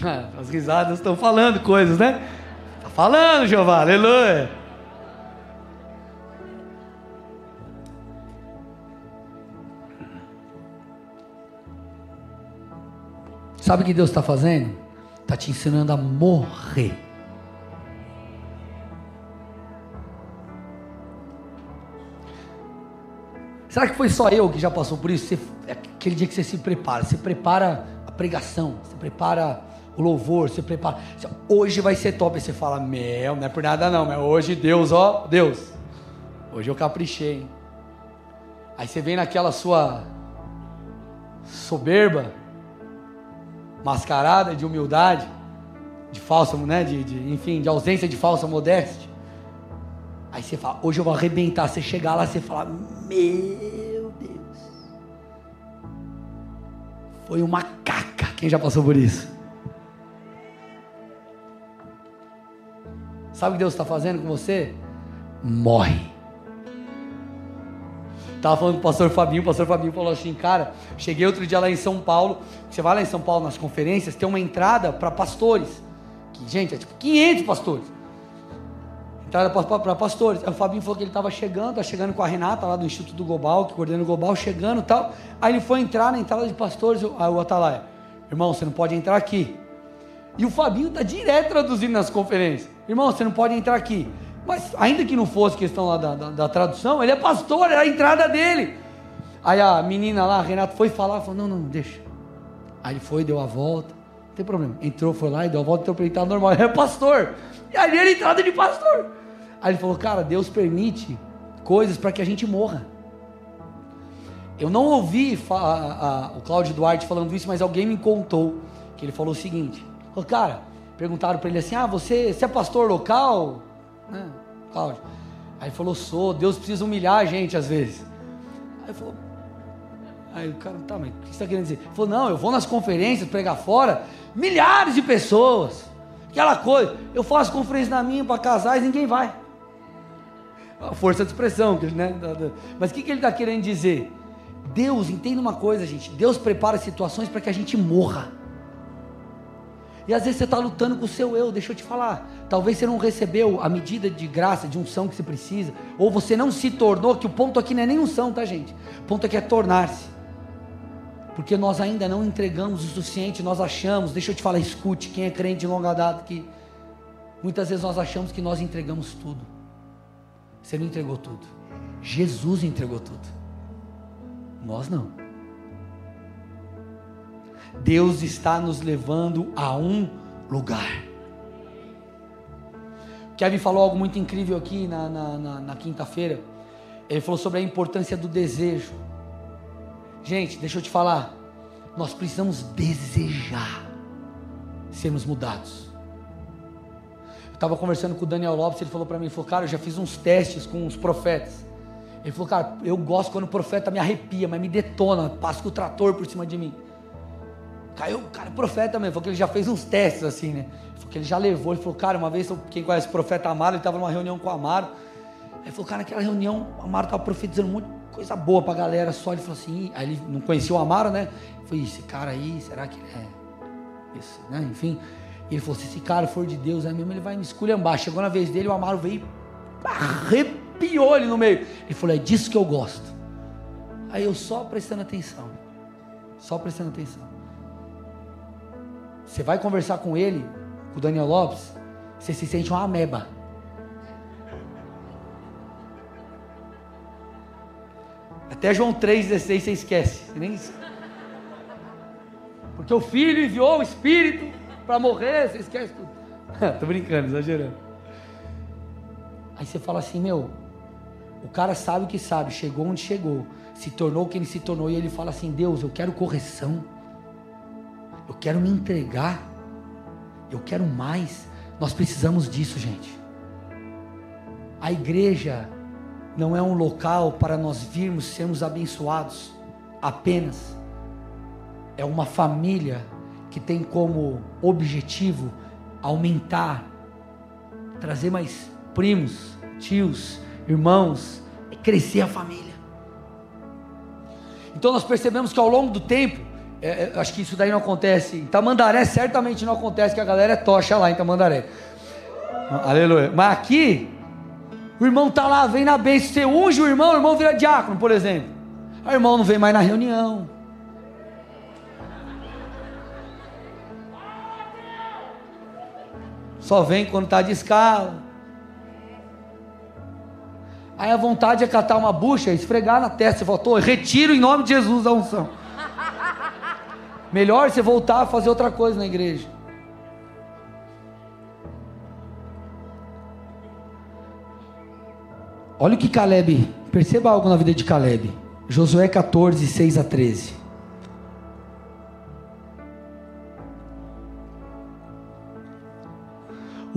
As risadas estão falando coisas, né? Está falando, Jeová, aleluia. Sabe o que Deus está fazendo? Está te ensinando a morrer. Será que foi só eu que já passou por isso? Você, é aquele dia que você se prepara, você prepara a pregação, você prepara o louvor, você prepara. Hoje vai ser top. Aí você fala, meu, não é por nada não, mas hoje Deus, ó, Deus, hoje eu caprichei. Aí você vem naquela sua soberba, mascarada de humildade, de falsa, né? De, de, enfim, de ausência de falsa modéstia. Aí você fala, hoje eu vou arrebentar. Você chegar lá, você fala, meu Deus, foi uma caca. Quem já passou por isso? Sabe o que Deus está fazendo com você? Morre. Estava falando com o pastor Fabinho, o pastor Fabinho falou assim, cara, cheguei outro dia lá em São Paulo, você vai lá em São Paulo nas conferências, tem uma entrada para pastores, que, gente, é tipo 500 pastores, entrada para pastores, aí o Fabinho falou que ele estava chegando, tá chegando com a Renata lá do Instituto do Global, que coordena o Global, chegando e tal, aí ele foi entrar na entrada de pastores, aí o Atalaia, irmão, você não pode entrar aqui, e o Fabinho está direto traduzindo nas conferências, irmão, você não pode entrar aqui, mas ainda que não fosse questão lá da, da, da tradução, ele é pastor, era a entrada dele. Aí a menina lá, a Renata, foi falar, falou, não, não, deixa. Aí ele foi, deu a volta, não tem problema. Entrou, foi lá e deu a volta, então ele estava normal, ele é pastor. E ali era a entrada de pastor. Aí ele falou, cara, Deus permite coisas para que a gente morra. Eu não ouvi a, a, o Cláudio Duarte falando isso, mas alguém me contou que ele falou o seguinte: falou, cara, perguntaram para ele assim: ah, você, você é pastor local? Né, Cláudio? Aí ele falou, sou, Deus precisa humilhar a gente às vezes. Aí falou, aí o cara, tá, mas o que você está querendo dizer? Ele falou, não, eu vou nas conferências pregar fora, milhares de pessoas, aquela coisa, eu faço conferência na minha para casais, ninguém vai. A força de expressão, né? Mas o que, que ele está querendo dizer? Deus, entenda uma coisa, gente, Deus prepara situações para que a gente morra. E às vezes você está lutando com o seu eu, deixa eu te falar. Talvez você não recebeu a medida de graça, de unção que você precisa, ou você não se tornou, que o ponto aqui não é nem unção, tá gente? O ponto aqui é tornar-se. Porque nós ainda não entregamos o suficiente, nós achamos, deixa eu te falar, escute, quem é crente de longa data que muitas vezes nós achamos que nós entregamos tudo. Você não entregou tudo. Jesus entregou tudo. Nós não. Deus está nos levando a um lugar. Kevin falou algo muito incrível aqui na, na, na, na quinta-feira. Ele falou sobre a importância do desejo. Gente, deixa eu te falar. Nós precisamos desejar sermos mudados. Eu estava conversando com o Daniel Lopes, ele falou para mim, ele falou, cara, eu já fiz uns testes com os profetas. Ele falou, cara, eu gosto quando o profeta me arrepia, mas me detona, passa com o trator por cima de mim. Caiu, cara, profeta mesmo, porque ele já fez uns testes assim, né? Porque ele já levou, ele falou, cara, uma vez, quem conhece o profeta Amaro, ele estava numa reunião com o Amaro. Aí falou, cara, naquela reunião, o Amaro estava profetizando muito coisa boa pra galera, só ele falou assim, aí ele não conhecia o Amaro, né? Ele falou, esse cara aí, será que é esse, né? Enfim. E ele falou, se esse cara for de Deus, aí mesmo ele vai me esculhambar. Chegou na vez dele, o Amaro veio arrepiou ele no meio. Ele falou, é disso que eu gosto. Aí eu só prestando atenção. Só prestando atenção. Você vai conversar com ele, com o Daniel Lopes, você se sente uma ameba. Até João 3,16 você esquece. Você nem... Porque o filho enviou o Espírito para morrer, você esquece tudo. Tô brincando, exagerando. Aí você fala assim, meu, o cara sabe o que sabe, chegou onde chegou, se tornou quem ele se tornou, e ele fala assim, Deus, eu quero correção. Eu quero me entregar. Eu quero mais. Nós precisamos disso, gente. A igreja não é um local para nós virmos sermos abençoados apenas. É uma família que tem como objetivo aumentar, trazer mais primos, tios, irmãos, é crescer a família. Então nós percebemos que ao longo do tempo é, é, acho que isso daí não acontece. Em Tamandaré certamente não acontece, que a galera é tocha lá em Tamandaré. Aleluia. Mas aqui, o irmão está lá, vem na bênção. Você unge o irmão, o irmão vira diácono, por exemplo. O irmão não vem mais na reunião. Só vem quando está de escala. Aí a vontade é catar uma bucha, esfregar na testa. Você falou, retiro em nome de Jesus a unção. Melhor você voltar a fazer outra coisa na igreja. Olha o que Caleb, perceba algo na vida de Caleb. Josué 14, 6 a 13.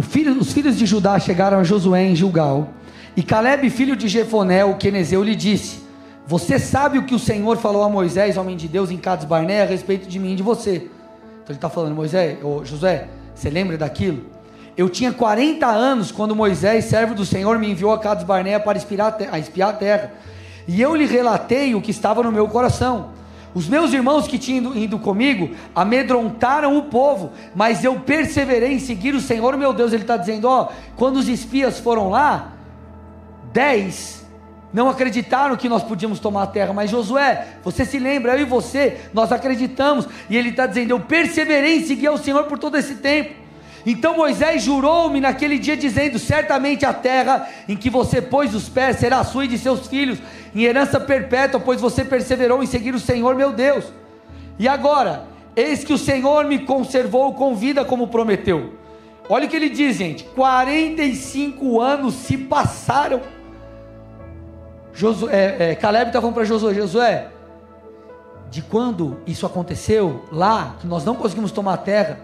Filho, os filhos de Judá chegaram a Josué em Gilgal, e Caleb, filho de Jefoné, o quenezeu, lhe disse: Você sabe o que o Senhor falou a Moisés, homem de Deus, em Cades Barné, a respeito de mim e de você. Então ele está falando, Moisés, ou Josué, você lembra daquilo? Eu tinha 40 anos quando Moisés, servo do Senhor, me enviou a Cades Barnea para espiar a, espiar a terra. E eu lhe relatei o que estava no meu coração. Os meus irmãos que tinham ido, ido comigo amedrontaram o povo, mas eu perseverei em seguir o Senhor meu Deus. Ele está dizendo: ó, quando os espias foram lá, dez não acreditaram que nós podíamos tomar a terra, mas Josué, você se lembra, eu e você, nós acreditamos, e ele está dizendo: Eu perseverei em seguir ao Senhor por todo esse tempo. Então Moisés jurou-me naquele dia, dizendo: Certamente a terra em que você pôs os pés será sua e de seus filhos, em herança perpétua, pois você perseverou em seguir o Senhor meu Deus. E agora, eis que o Senhor me conservou com vida como prometeu. Olha o que ele diz, gente: 45 anos se passaram Josué, é, é, Caleb está falando para Josué: Josué, de quando isso aconteceu lá, que nós não conseguimos tomar a terra,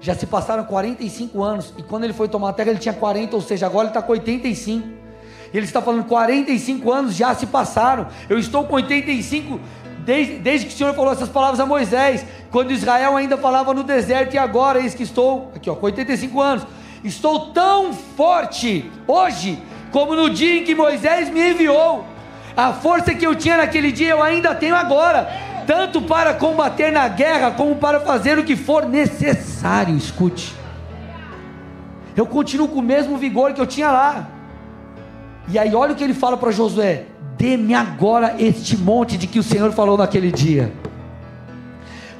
já se passaram 45 anos, e quando ele foi tomar a terra, ele tinha 40, ou seja, agora ele está com 85. E ele está falando: 45 anos já se passaram, eu estou com 85 desde, desde que o Senhor falou essas palavras a Moisés, quando Israel ainda falava no deserto, e agora eis que estou, aqui ó, com 85 anos, estou tão forte hoje, como no dia em que Moisés me enviou. A força que eu tinha naquele dia eu ainda tenho agora, tanto para combater na guerra como para fazer o que for necessário. Escute, eu continuo com o mesmo vigor que eu tinha lá. E aí, olha o que ele fala para Josué: dê-me agora este monte de que o Senhor falou naquele dia.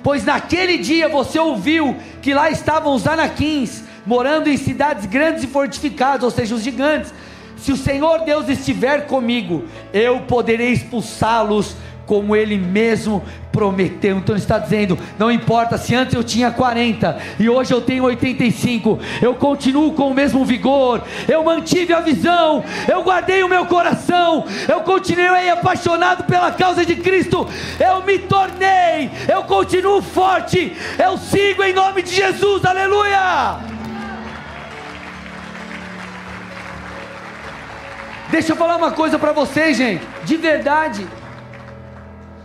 Pois naquele dia você ouviu que lá estavam os anaquins, morando em cidades grandes e fortificadas, ou seja, os gigantes se o Senhor Deus estiver comigo, eu poderei expulsá-los como ele mesmo prometeu. Então ele está dizendo: não importa se antes eu tinha 40 e hoje eu tenho 85, eu continuo com o mesmo vigor, eu mantive a visão, eu guardei o meu coração, eu continuei apaixonado pela causa de Cristo, eu me tornei, eu continuo forte, eu sigo em nome de Jesus, aleluia! Deixa eu falar uma coisa para vocês, gente, de verdade.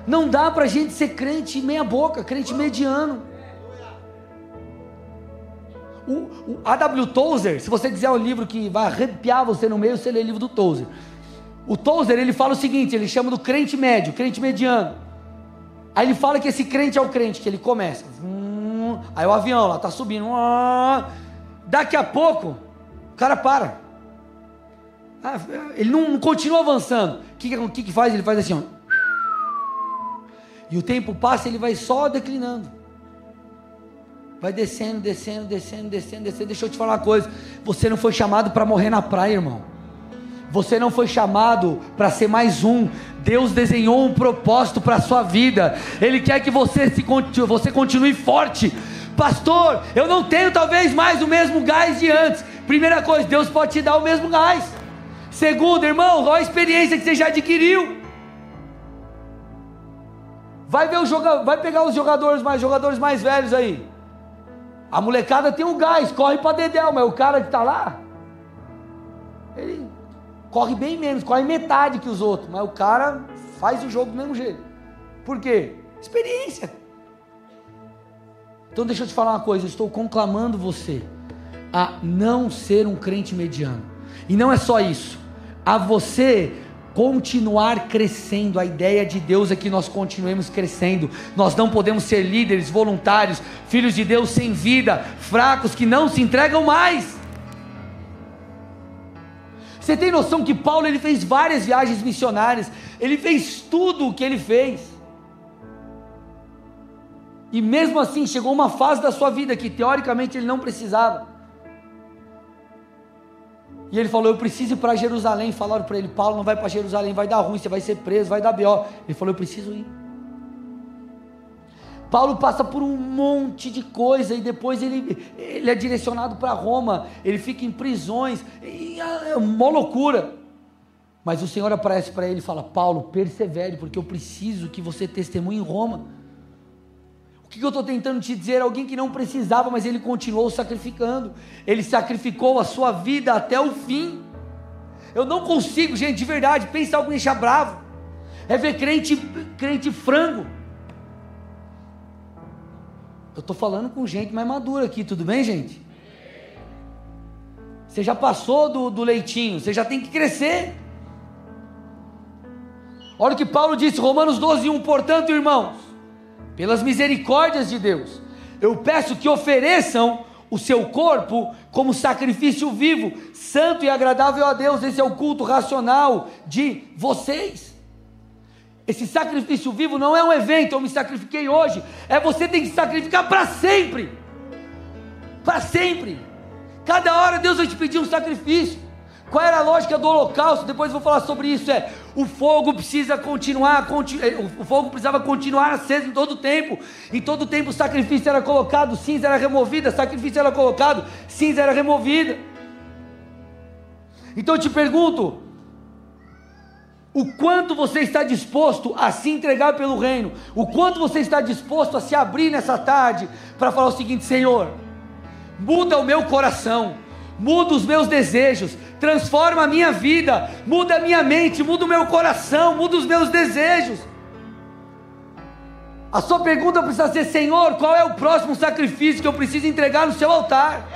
Não dá para gente ser crente meia boca, crente mediano. O, o A.W. Tozer, se você quiser um livro que vai arrepiar você no meio, você lê o livro do Tozer. O Tozer, ele fala o seguinte, ele chama do crente médio, crente mediano. Aí ele fala que esse crente é o crente, que ele começa. Hum, aí o avião lá tá subindo. Hum, daqui a pouco, o cara para. Ah, ele não, continua avançando. O que, que, que faz? Ele faz assim, ó. E o tempo passa, ele vai só declinando. Vai descendo, descendo, descendo, descendo, descendo. Deixa eu te falar uma coisa. Você não foi chamado para morrer na praia, irmão. Você não foi chamado para ser mais um. Deus desenhou um propósito para a sua vida. Ele quer que você, se, você continue forte. Pastor, eu não tenho talvez mais o mesmo gás de antes. Primeira coisa, Deus pode te dar o mesmo gás. Segundo, irmão, qual a experiência que você já adquiriu? Vai ver o joga, vai pegar os jogadores mais jogadores mais velhos aí. A molecada tem um gás, corre para dedéu, mas o cara que está lá, ele corre bem menos, corre metade que os outros, mas o cara faz o jogo do mesmo jeito. Por quê? Experiência. Então deixa eu te falar uma coisa, eu estou conclamando você a não ser um crente mediano. E não é só isso a você continuar crescendo. A ideia de Deus é que nós continuemos crescendo. Nós não podemos ser líderes, voluntários, filhos de Deus sem vida, fracos que não se entregam mais. Você tem noção que Paulo ele fez várias viagens missionárias, ele fez tudo o que ele fez. E mesmo assim chegou uma fase da sua vida que teoricamente ele não precisava. E ele falou: Eu preciso ir para Jerusalém. Falaram para ele: Paulo, não vai para Jerusalém, vai dar ruim, você vai ser preso, vai dar B.O. Ele falou: Eu preciso ir. Paulo passa por um monte de coisa e depois ele, ele é direcionado para Roma, ele fica em prisões, é uma loucura. Mas o Senhor aparece para ele e fala: Paulo, persevere, porque eu preciso que você testemunhe em Roma. O que eu estou tentando te dizer? Alguém que não precisava, mas ele continuou sacrificando. Ele sacrificou a sua vida até o fim. Eu não consigo, gente, de verdade, pensa algo me deixar bravo. É ver crente, crente frango. Eu estou falando com gente mais madura aqui, tudo bem, gente? Você já passou do, do leitinho, você já tem que crescer. Olha o que Paulo disse, Romanos 12, 1. Portanto, irmãos, pelas misericórdias de Deus, eu peço que ofereçam o seu corpo como sacrifício vivo, santo e agradável a Deus. Esse é o culto racional de vocês. Esse sacrifício vivo não é um evento, eu me sacrifiquei hoje, é você tem que sacrificar para sempre. Para sempre. Cada hora Deus vai te pedir um sacrifício. Qual era a lógica do holocausto? Depois vou falar sobre isso. É o fogo precisa continuar, é, o fogo precisava continuar aceso em todo o tempo. Em todo o tempo o sacrifício era colocado, cinza era removida, sacrifício era colocado, cinza era removida. Então eu te pergunto: o quanto você está disposto a se entregar pelo reino? O quanto você está disposto a se abrir nessa tarde para falar o seguinte, Senhor? muda o meu coração, muda os meus desejos, transforma a minha vida, muda a minha mente, muda o meu coração, muda os meus desejos. A sua pergunta precisa ser: Senhor, qual é o próximo sacrifício que eu preciso entregar no seu altar?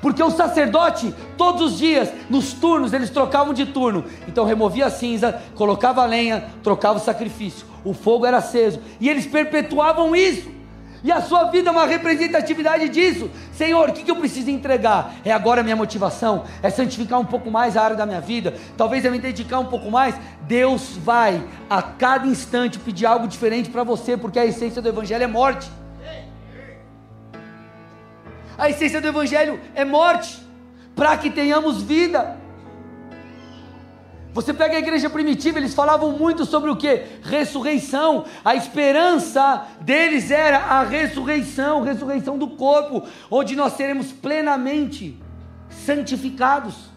Porque o sacerdote, todos os dias, nos turnos, eles trocavam de turno. Então removia a cinza, colocava a lenha, trocava o sacrifício. O fogo era aceso. E eles perpetuavam isso. E a sua vida é uma representatividade disso. Senhor, o que, eu preciso entregar? É agora a minha motivação? É santificar um pouco mais a área da minha vida? Talvez eu me dedicar um pouco mais? Deus vai a cada instante pedir algo diferente para você, porque a essência do Evangelho é morte. A essência do Evangelho é morte, para que tenhamos vida. Você pega a igreja primitiva, eles falavam muito sobre o que? Ressurreição. A esperança deles era a ressurreição, ressurreição do corpo, onde nós seremos plenamente santificados.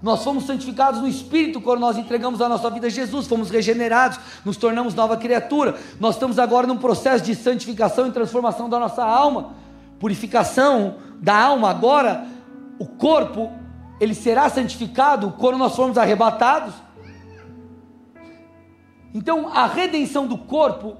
Nós fomos santificados no Espírito quando nós entregamos a nossa vida a Jesus, fomos regenerados, nos tornamos nova criatura. Nós estamos agora num processo de santificação e transformação da nossa alma, purificação da alma. Agora, o corpo ele será santificado quando nós formos arrebatados. Então, a redenção do corpo,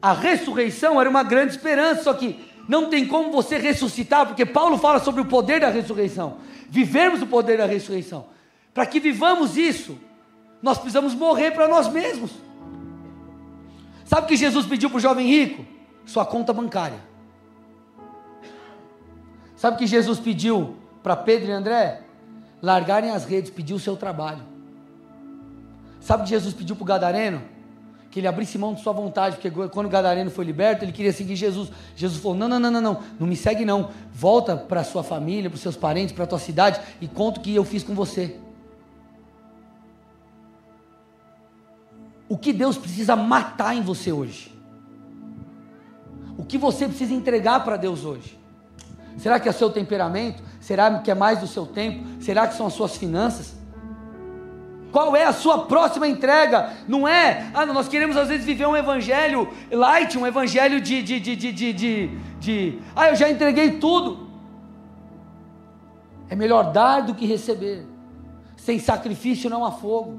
a ressurreição era uma grande esperança, só que não tem como você ressuscitar, porque Paulo fala sobre o poder da ressurreição. Vivermos o poder da ressurreição. Para que vivamos isso, nós precisamos morrer para nós mesmos. Sabe o que Jesus pediu para o jovem rico? Sua conta bancária. Sabe o que Jesus pediu para Pedro e André? Largarem as redes, pedir o seu trabalho. Sabe o que Jesus pediu para o Gadareno? Que ele abrisse mão de sua vontade, porque quando o Gadareno foi liberto, ele queria seguir Jesus. Jesus falou: Não, não, não, não, não, não me segue não. Volta para sua família, para os seus parentes, para a tua cidade e conta o que eu fiz com você. O que Deus precisa matar em você hoje? O que você precisa entregar para Deus hoje? Será que é seu temperamento? Será que é mais do seu tempo? Será que são as suas finanças? Qual é a sua próxima entrega? Não é, ah, nós queremos às vezes viver um evangelho light, um evangelho de, de, de, de, de, de, de ah, eu já entreguei tudo. É melhor dar do que receber. Sem sacrifício não há fogo.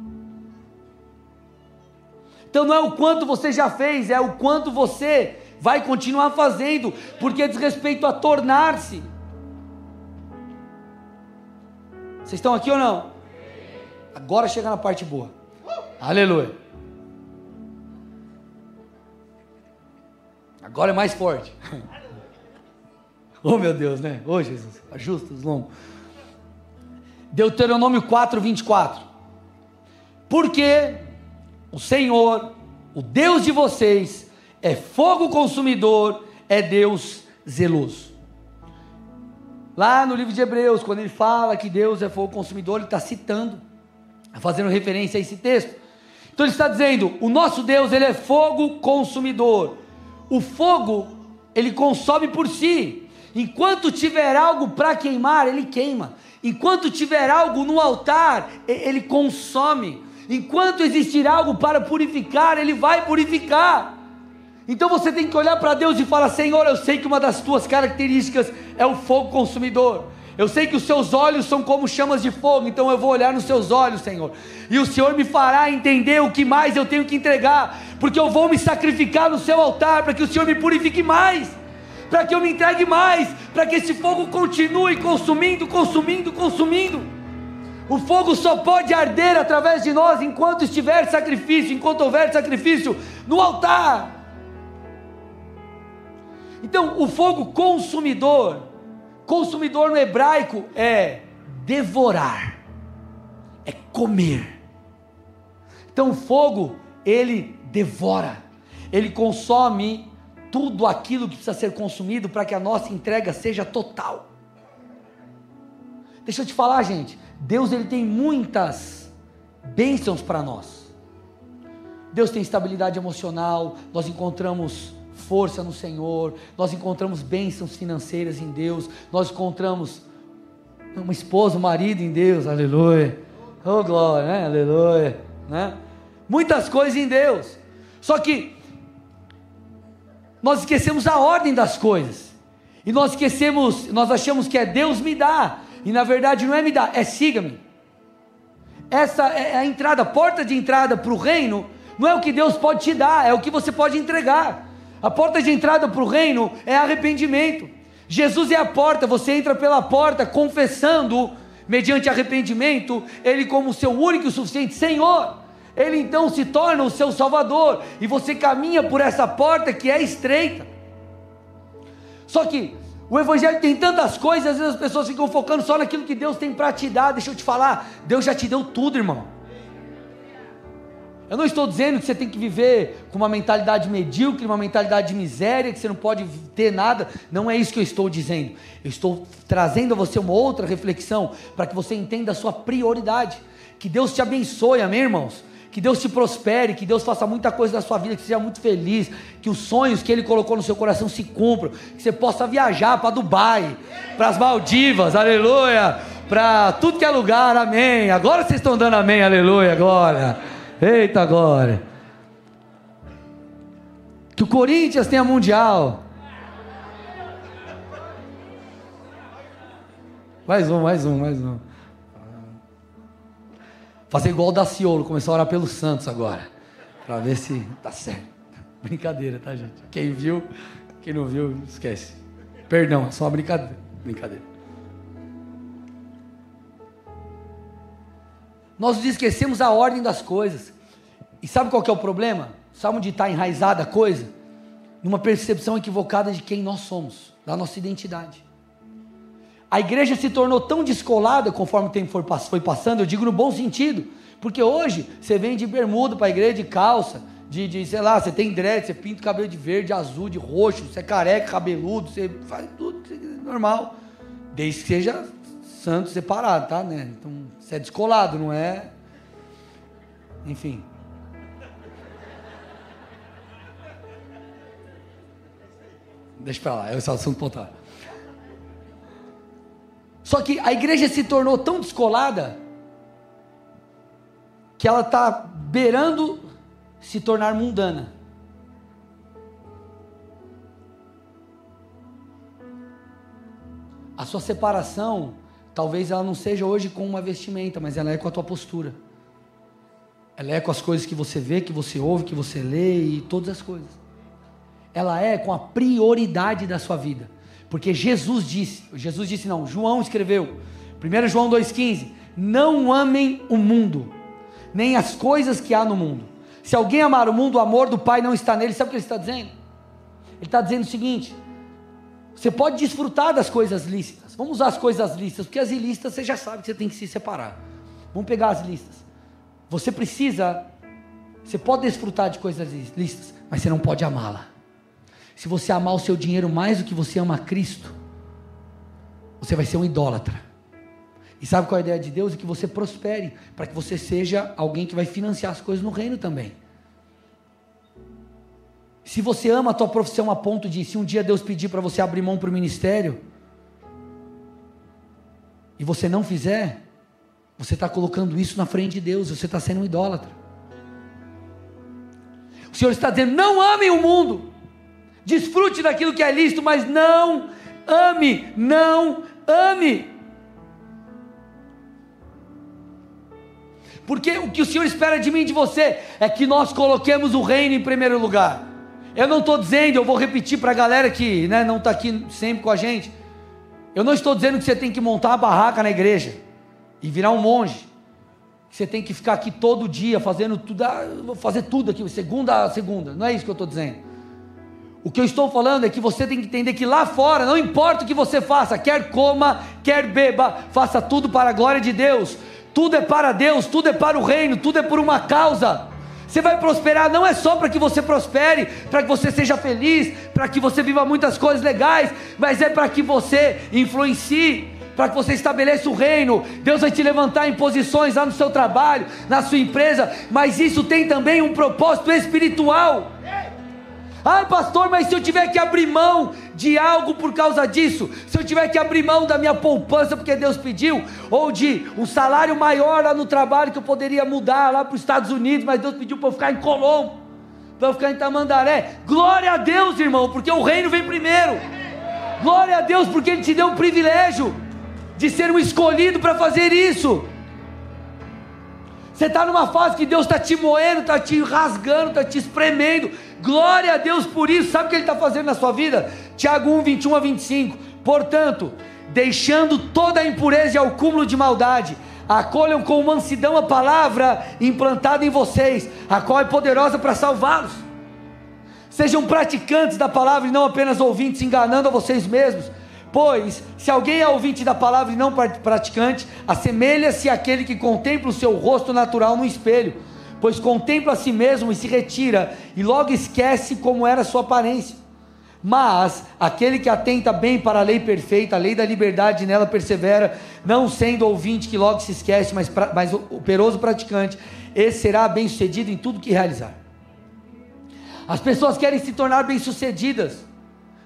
Então não é o quanto você já fez, é o quanto você vai continuar fazendo, porque diz respeito a tornar-se. Vocês estão aqui ou não? Agora chega na parte boa. Aleluia. Agora é mais forte. oh meu Deus, né? Oh Jesus, ajusta os lombos. Deuteronômio 4, 24. Porque o Senhor, o Deus de vocês, é fogo consumidor, é Deus zeloso. Lá no livro de Hebreus, quando ele fala que Deus é fogo consumidor, ele está citando, fazendo referência a esse texto. Então ele está dizendo: o nosso Deus ele é fogo consumidor. O fogo ele consome por si. Enquanto tiver algo para queimar, ele queima. Enquanto tiver algo no altar, ele consome. Enquanto existir algo para purificar, ele vai purificar. Então você tem que olhar para Deus e falar: Senhor, eu sei que uma das tuas características é o fogo consumidor. Eu sei que os seus olhos são como chamas de fogo, então eu vou olhar nos seus olhos, Senhor. E o Senhor me fará entender o que mais eu tenho que entregar, porque eu vou me sacrificar no seu altar para que o Senhor me purifique mais, para que eu me entregue mais, para que esse fogo continue consumindo, consumindo, consumindo. O fogo só pode arder através de nós enquanto estiver sacrifício, enquanto houver sacrifício no altar. Então, o fogo consumidor, consumidor no hebraico é devorar, é comer. Então, o fogo, ele devora, ele consome tudo aquilo que precisa ser consumido para que a nossa entrega seja total. Deixa eu te falar, gente, Deus ele tem muitas bênçãos para nós. Deus tem estabilidade emocional, nós encontramos força no Senhor, nós encontramos bênçãos financeiras em Deus, nós encontramos uma esposa, um marido em Deus, aleluia. Oh glória, né? Aleluia, né? Muitas coisas em Deus. Só que nós esquecemos a ordem das coisas. E nós esquecemos, nós achamos que é Deus me dá, e na verdade não é me dá, é siga-me. Essa é a entrada, a porta de entrada para o reino, não é o que Deus pode te dar, é o que você pode entregar. A porta de entrada para o reino é arrependimento. Jesus é a porta, você entra pela porta confessando, mediante arrependimento, Ele como seu único e suficiente Senhor. Ele então se torna o seu Salvador e você caminha por essa porta que é estreita. Só que o Evangelho tem tantas coisas, às vezes as pessoas ficam focando só naquilo que Deus tem para te dar. Deixa eu te falar, Deus já te deu tudo, irmão. Eu não estou dizendo que você tem que viver com uma mentalidade medíocre, uma mentalidade de miséria, que você não pode ter nada. Não é isso que eu estou dizendo. Eu estou trazendo a você uma outra reflexão para que você entenda a sua prioridade. Que Deus te abençoe, amém, irmãos? Que Deus te prospere, que Deus faça muita coisa na sua vida, que você seja muito feliz, que os sonhos que Ele colocou no seu coração se cumpram, que você possa viajar para Dubai, para as Maldivas, aleluia, para tudo que é lugar, amém. Agora vocês estão dando amém, aleluia, glória. Eita glória. Que o Corinthians tenha mundial. Mais um, mais um, mais um. Fazer igual o Daciolo, começar a orar pelo Santos agora. Para ver se tá certo. Brincadeira, tá, gente? Quem viu, quem não viu, esquece. Perdão, é só uma brincadeira. Brincadeira. Nós esquecemos a ordem das coisas. E sabe qual é o problema? Sabe onde está enraizada a coisa? Numa percepção equivocada de quem nós somos, da nossa identidade. A igreja se tornou tão descolada conforme o tempo foi passando, eu digo no bom sentido, porque hoje você vem de bermuda para a igreja, de calça, de, de, sei lá, você tem dread, você pinta o cabelo de verde, azul, de roxo, você é careca, cabeludo, você faz tudo normal, desde que seja santo separado, tá? Né? Então, você é descolado, não é? Enfim. Deixa pra lá, é o assunto pontual. Só que a igreja se tornou tão descolada que ela está beirando se tornar mundana. A sua separação Talvez ela não seja hoje com uma vestimenta, mas ela é com a tua postura. Ela é com as coisas que você vê, que você ouve, que você lê e todas as coisas. Ela é com a prioridade da sua vida. Porque Jesus disse, Jesus disse não, João escreveu, 1 João 2,15: Não amem o mundo, nem as coisas que há no mundo. Se alguém amar o mundo, o amor do Pai não está nele. Sabe o que ele está dizendo? Ele está dizendo o seguinte: você pode desfrutar das coisas lícitas. Vamos usar as coisas lícitas, porque as ilícitas você já sabe que você tem que se separar. Vamos pegar as lícitas. Você precisa, você pode desfrutar de coisas lícitas, mas você não pode amá-la. Se você amar o seu dinheiro mais do que você ama Cristo, você vai ser um idólatra. E sabe qual é a ideia de Deus? É que você prospere, para que você seja alguém que vai financiar as coisas no reino também. Se você ama a tua profissão a ponto de, se um dia Deus pedir para você abrir mão para o ministério, e você não fizer, você está colocando isso na frente de Deus, você está sendo um idólatra. O Senhor está dizendo: não ame o mundo, desfrute daquilo que é lícito, mas não ame, não ame. Porque o que o Senhor espera de mim e de você é que nós coloquemos o reino em primeiro lugar. Eu não estou dizendo, eu vou repetir para a galera que né, não está aqui sempre com a gente. Eu não estou dizendo que você tem que montar uma barraca na igreja e virar um monge. Que você tem que ficar aqui todo dia fazendo tudo, ah, vou fazer tudo aqui, segunda a segunda. Não é isso que eu estou dizendo. O que eu estou falando é que você tem que entender que lá fora, não importa o que você faça, quer coma, quer beba, faça tudo para a glória de Deus. Tudo é para Deus, tudo é para o reino, tudo é por uma causa. Você vai prosperar não é só para que você prospere, para que você seja feliz, para que você viva muitas coisas legais, mas é para que você influencie, para que você estabeleça o reino. Deus vai te levantar em posições lá no seu trabalho, na sua empresa, mas isso tem também um propósito espiritual. Ai, pastor, mas se eu tiver que abrir mão de algo por causa disso, se eu tiver que abrir mão da minha poupança porque Deus pediu, ou de um salário maior lá no trabalho que eu poderia mudar lá para os Estados Unidos, mas Deus pediu para eu ficar em Colombo, para eu ficar em Tamandaré. Glória a Deus, irmão, porque o reino vem primeiro. Glória a Deus, porque Ele te deu o privilégio de ser um escolhido para fazer isso. Você está numa fase que Deus está te moendo, está te rasgando, está te espremendo. Glória a Deus por isso. Sabe o que Ele está fazendo na sua vida? Tiago 1, 21 a 25. Portanto, deixando toda a impureza e o cúmulo de maldade, acolham com mansidão a palavra implantada em vocês, a qual é poderosa para salvá-los. Sejam praticantes da palavra e não apenas ouvintes, enganando a vocês mesmos. Pois, se alguém é ouvinte da palavra e não praticante, assemelha-se àquele que contempla o seu rosto natural no espelho, pois contempla a si mesmo e se retira, e logo esquece como era sua aparência. Mas aquele que atenta bem para a lei perfeita, a lei da liberdade, nela persevera, não sendo ouvinte que logo se esquece, mas, mas operoso praticante, esse será bem sucedido em tudo que realizar. As pessoas querem se tornar bem-sucedidas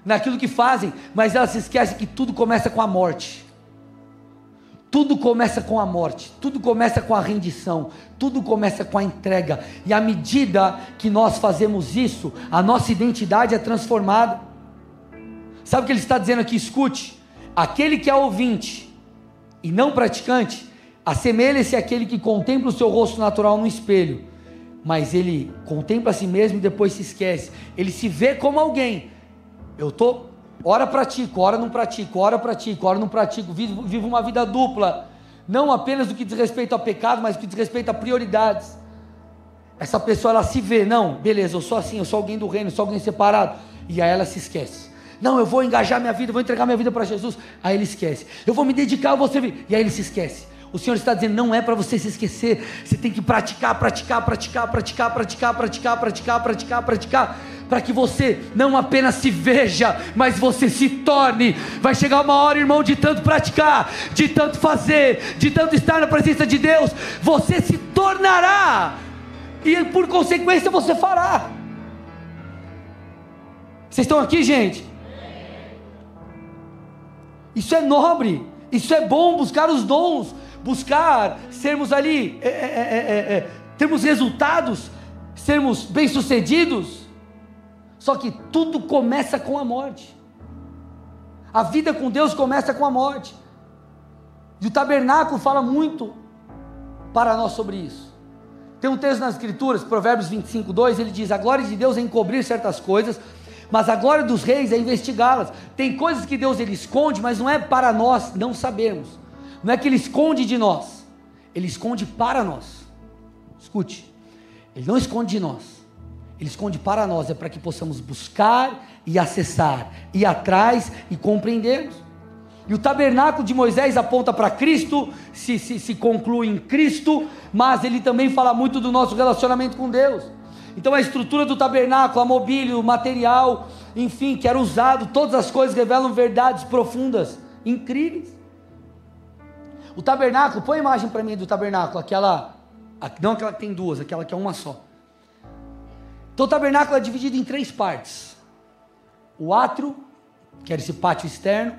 naquilo que fazem, mas elas se esquecem que tudo começa com a morte. Tudo começa com a morte, tudo começa com a rendição, tudo começa com a entrega, e à medida que nós fazemos isso, a nossa identidade é transformada. Sabe o que ele está dizendo aqui? Escute: aquele que é ouvinte e não praticante, assemelha-se àquele que contempla o seu rosto natural no espelho, mas ele contempla a si mesmo e depois se esquece, ele se vê como alguém, eu estou, ora pratico, ora não pratico, ora pratico, ora não pratico, vivo, vivo uma vida dupla, não apenas do que diz respeito ao pecado, mas do que diz respeito a prioridades. Essa pessoa ela se vê, não, beleza, eu sou assim, eu sou alguém do reino, eu sou alguém separado, e aí ela se esquece. Não, eu vou engajar minha vida, vou entregar minha vida para Jesus. Aí ele esquece. Eu vou me dedicar, eu vou servir. E aí ele se esquece. O Senhor está dizendo, não é para você se esquecer. Você tem que praticar, praticar, praticar, praticar, praticar, praticar, praticar, praticar, praticar para que você não apenas se veja, mas você se torne. Vai chegar uma hora, irmão, de tanto praticar, de tanto fazer, de tanto estar na presença de Deus, você se tornará, e por consequência você fará. Vocês estão aqui, gente? Isso é nobre, isso é bom buscar os dons, buscar sermos ali, é, é, é, é termos resultados, sermos bem-sucedidos. Só que tudo começa com a morte. A vida com Deus começa com a morte. E o tabernáculo fala muito para nós sobre isso. Tem um texto nas Escrituras, Provérbios 25, 2, ele diz: A glória de Deus é encobrir certas coisas, mas a glória dos reis é investigá-las. Tem coisas que Deus ele esconde, mas não é para nós não sabermos. Não é que ele esconde de nós, ele esconde para nós. Escute, ele não esconde de nós, ele esconde para nós, é para que possamos buscar e acessar, ir atrás e compreendermos. E o tabernáculo de Moisés aponta para Cristo, se, se, se conclui em Cristo, mas ele também fala muito do nosso relacionamento com Deus. Então a estrutura do tabernáculo, a mobília, o material, enfim, que era usado, todas as coisas revelam verdades profundas, incríveis. O tabernáculo, põe a imagem para mim do tabernáculo, aquela, não aquela que tem duas, aquela que é uma só. Então o tabernáculo é dividido em três partes: o átrio, que era esse pátio externo,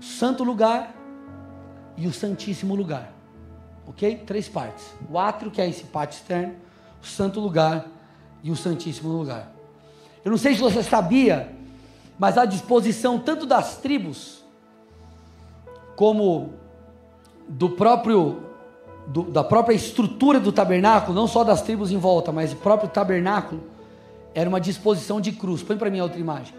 o santo lugar e o santíssimo lugar. Ok? Três partes: o átrio, que é esse pátio externo, o santo lugar e o santíssimo lugar. Eu não sei se você sabia, mas a disposição tanto das tribos como do próprio do, da própria estrutura do tabernáculo, não só das tribos em volta, mas o próprio tabernáculo, era uma disposição de cruz. Põe para mim a outra imagem.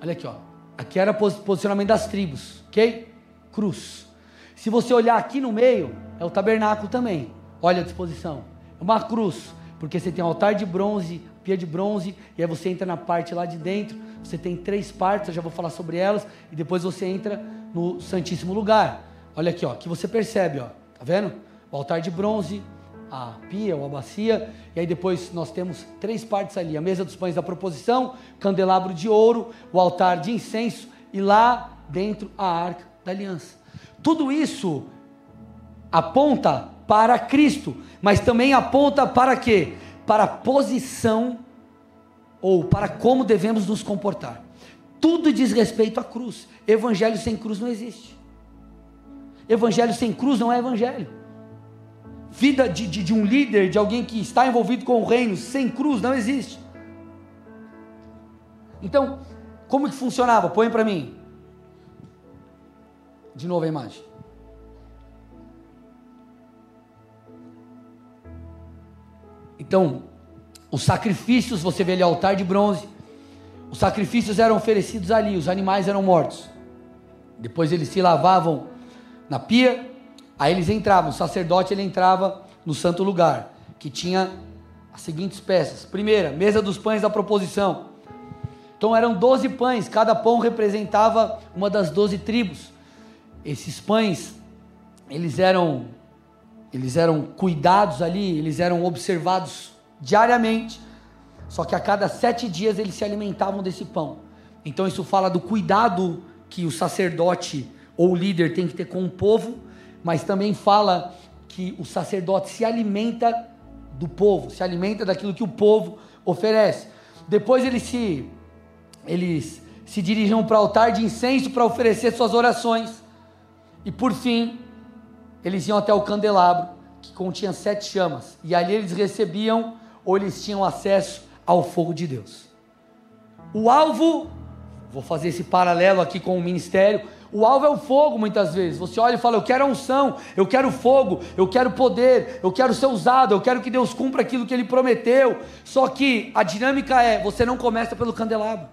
Olha aqui, ó. Aqui era posicionamento das tribos, ok? Cruz. Se você olhar aqui no meio, é o tabernáculo também. Olha a disposição. É uma cruz, porque você tem um altar de bronze, pia de bronze, e aí você entra na parte lá de dentro. Você tem três partes, eu já vou falar sobre elas, e depois você entra no Santíssimo Lugar. Olha aqui, ó, que você percebe, ó, tá vendo? O altar de bronze, a pia ou a bacia, e aí depois nós temos três partes ali: a mesa dos pães da proposição, candelabro de ouro, o altar de incenso e lá dentro a arca da aliança. Tudo isso aponta para Cristo, mas também aponta para quê? Para a posição ou para como devemos nos comportar. Tudo diz respeito à cruz. Evangelho sem cruz não existe. Evangelho sem cruz não é evangelho. Vida de, de, de um líder, de alguém que está envolvido com o reino, sem cruz não existe. Então, como que funcionava? Põe para mim. De novo a imagem. Então, os sacrifícios, você vê ali altar de bronze. Os sacrifícios eram oferecidos ali, os animais eram mortos. Depois eles se lavavam na pia, aí eles entravam, o sacerdote ele entrava no santo lugar, que tinha as seguintes peças. Primeira, mesa dos pães da proposição. Então eram 12 pães, cada pão representava uma das 12 tribos. Esses pães, eles eram eles eram cuidados ali, eles eram observados diariamente. Só que a cada sete dias eles se alimentavam desse pão. Então isso fala do cuidado que o sacerdote ou o líder tem que ter com o povo, mas também fala que o sacerdote se alimenta do povo, se alimenta daquilo que o povo oferece. Depois eles se eles se dirigiam para o altar de incenso para oferecer suas orações. E por fim, eles iam até o candelabro, que continha sete chamas. E ali eles recebiam ou eles tinham acesso ao fogo de Deus. O alvo, vou fazer esse paralelo aqui com o ministério, o alvo é o fogo, muitas vezes. Você olha e fala: Eu quero a unção, eu quero fogo, eu quero poder, eu quero ser usado, eu quero que Deus cumpra aquilo que Ele prometeu. Só que a dinâmica é: você não começa pelo candelabro.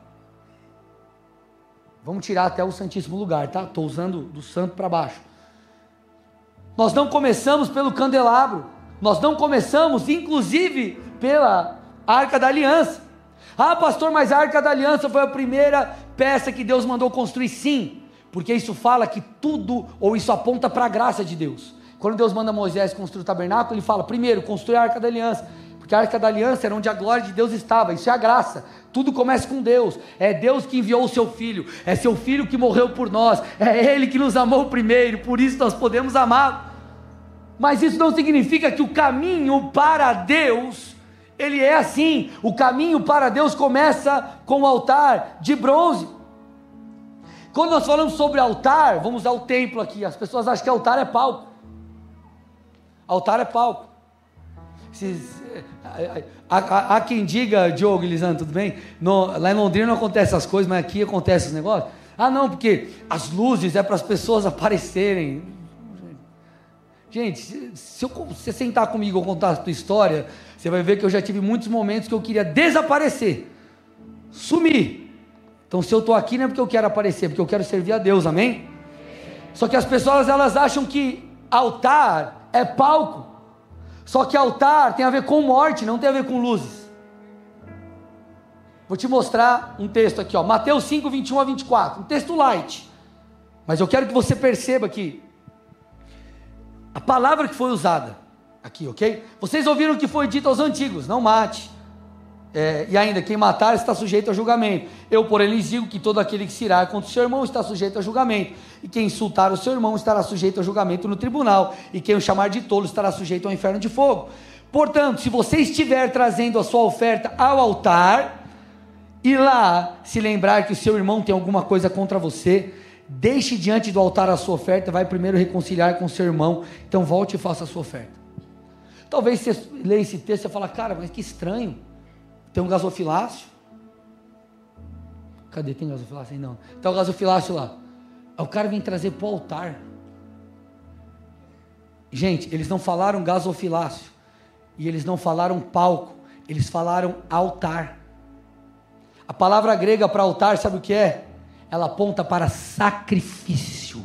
Vamos tirar até o Santíssimo Lugar, tá? Estou usando do santo para baixo. Nós não começamos pelo candelabro, nós não começamos, inclusive, pela Arca da Aliança. Ah, pastor, mas a Arca da Aliança foi a primeira peça que Deus mandou construir, sim porque isso fala que tudo, ou isso aponta para a graça de Deus. Quando Deus manda Moisés construir o tabernáculo, ele fala: primeiro, construir a arca da aliança, porque a arca da aliança era onde a glória de Deus estava, isso é a graça. Tudo começa com Deus, é Deus que enviou o seu filho, é seu filho que morreu por nós, é Ele que nos amou primeiro, por isso nós podemos amar. Mas isso não significa que o caminho para Deus, ele é assim. O caminho para Deus começa com o altar de bronze. Quando nós falamos sobre altar, vamos usar o templo aqui. As pessoas acham que altar é palco. Altar é palco. há, há, há, quem diga, Diogo e Lisandro, tudo bem? No, lá em Londrina não acontece essas coisas, mas aqui acontece esse negócio. Ah, não, porque as luzes é para as pessoas aparecerem. Gente, se, se você sentar comigo ou contar a tua história, você vai ver que eu já tive muitos momentos que eu queria desaparecer, sumir. Então, se eu estou aqui não é porque eu quero aparecer, é porque eu quero servir a Deus, amém? Só que as pessoas elas acham que altar é palco. Só que altar tem a ver com morte, não tem a ver com luzes. Vou te mostrar um texto aqui, ó, Mateus 5, 21 a 24, um texto light. Mas eu quero que você perceba que a palavra que foi usada aqui, ok? Vocês ouviram o que foi dito aos antigos: não mate, é, e ainda, quem matar está sujeito a julgamento. Eu, porém, lhes digo que todo aquele que se irá contra o seu irmão está sujeito a julgamento. E quem insultar o seu irmão estará sujeito a julgamento no tribunal. E quem o chamar de tolo estará sujeito ao inferno de fogo. Portanto, se você estiver trazendo a sua oferta ao altar, e lá se lembrar que o seu irmão tem alguma coisa contra você, deixe diante do altar a sua oferta, vai primeiro reconciliar com o seu irmão, então volte e faça a sua oferta. Talvez você leia esse texto e fala, cara, mas que estranho, tem um gasofilácio? Cadê? Tem gasofilácio aí? Não. Está o gasofilácio lá. O cara vem trazer para o altar. Gente, eles não falaram gasofilácio. E eles não falaram palco. Eles falaram altar. A palavra grega para altar, sabe o que é? Ela aponta para sacrifício.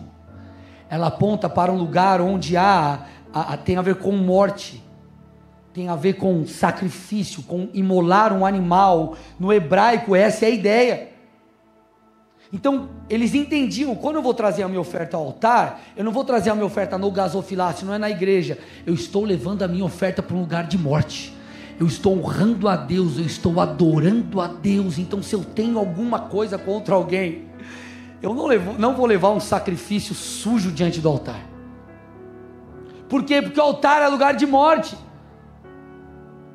Ela aponta para um lugar onde há, há, tem a ver com morte tem a ver com sacrifício, com imolar um animal. No hebraico, essa é a ideia. Então, eles entendiam, quando eu vou trazer a minha oferta ao altar, eu não vou trazer a minha oferta no gasofilácio, não é na igreja. Eu estou levando a minha oferta para um lugar de morte. Eu estou honrando a Deus, eu estou adorando a Deus. Então, se eu tenho alguma coisa contra alguém, eu não, levo, não vou levar um sacrifício sujo diante do altar. Por quê? Porque o altar é lugar de morte.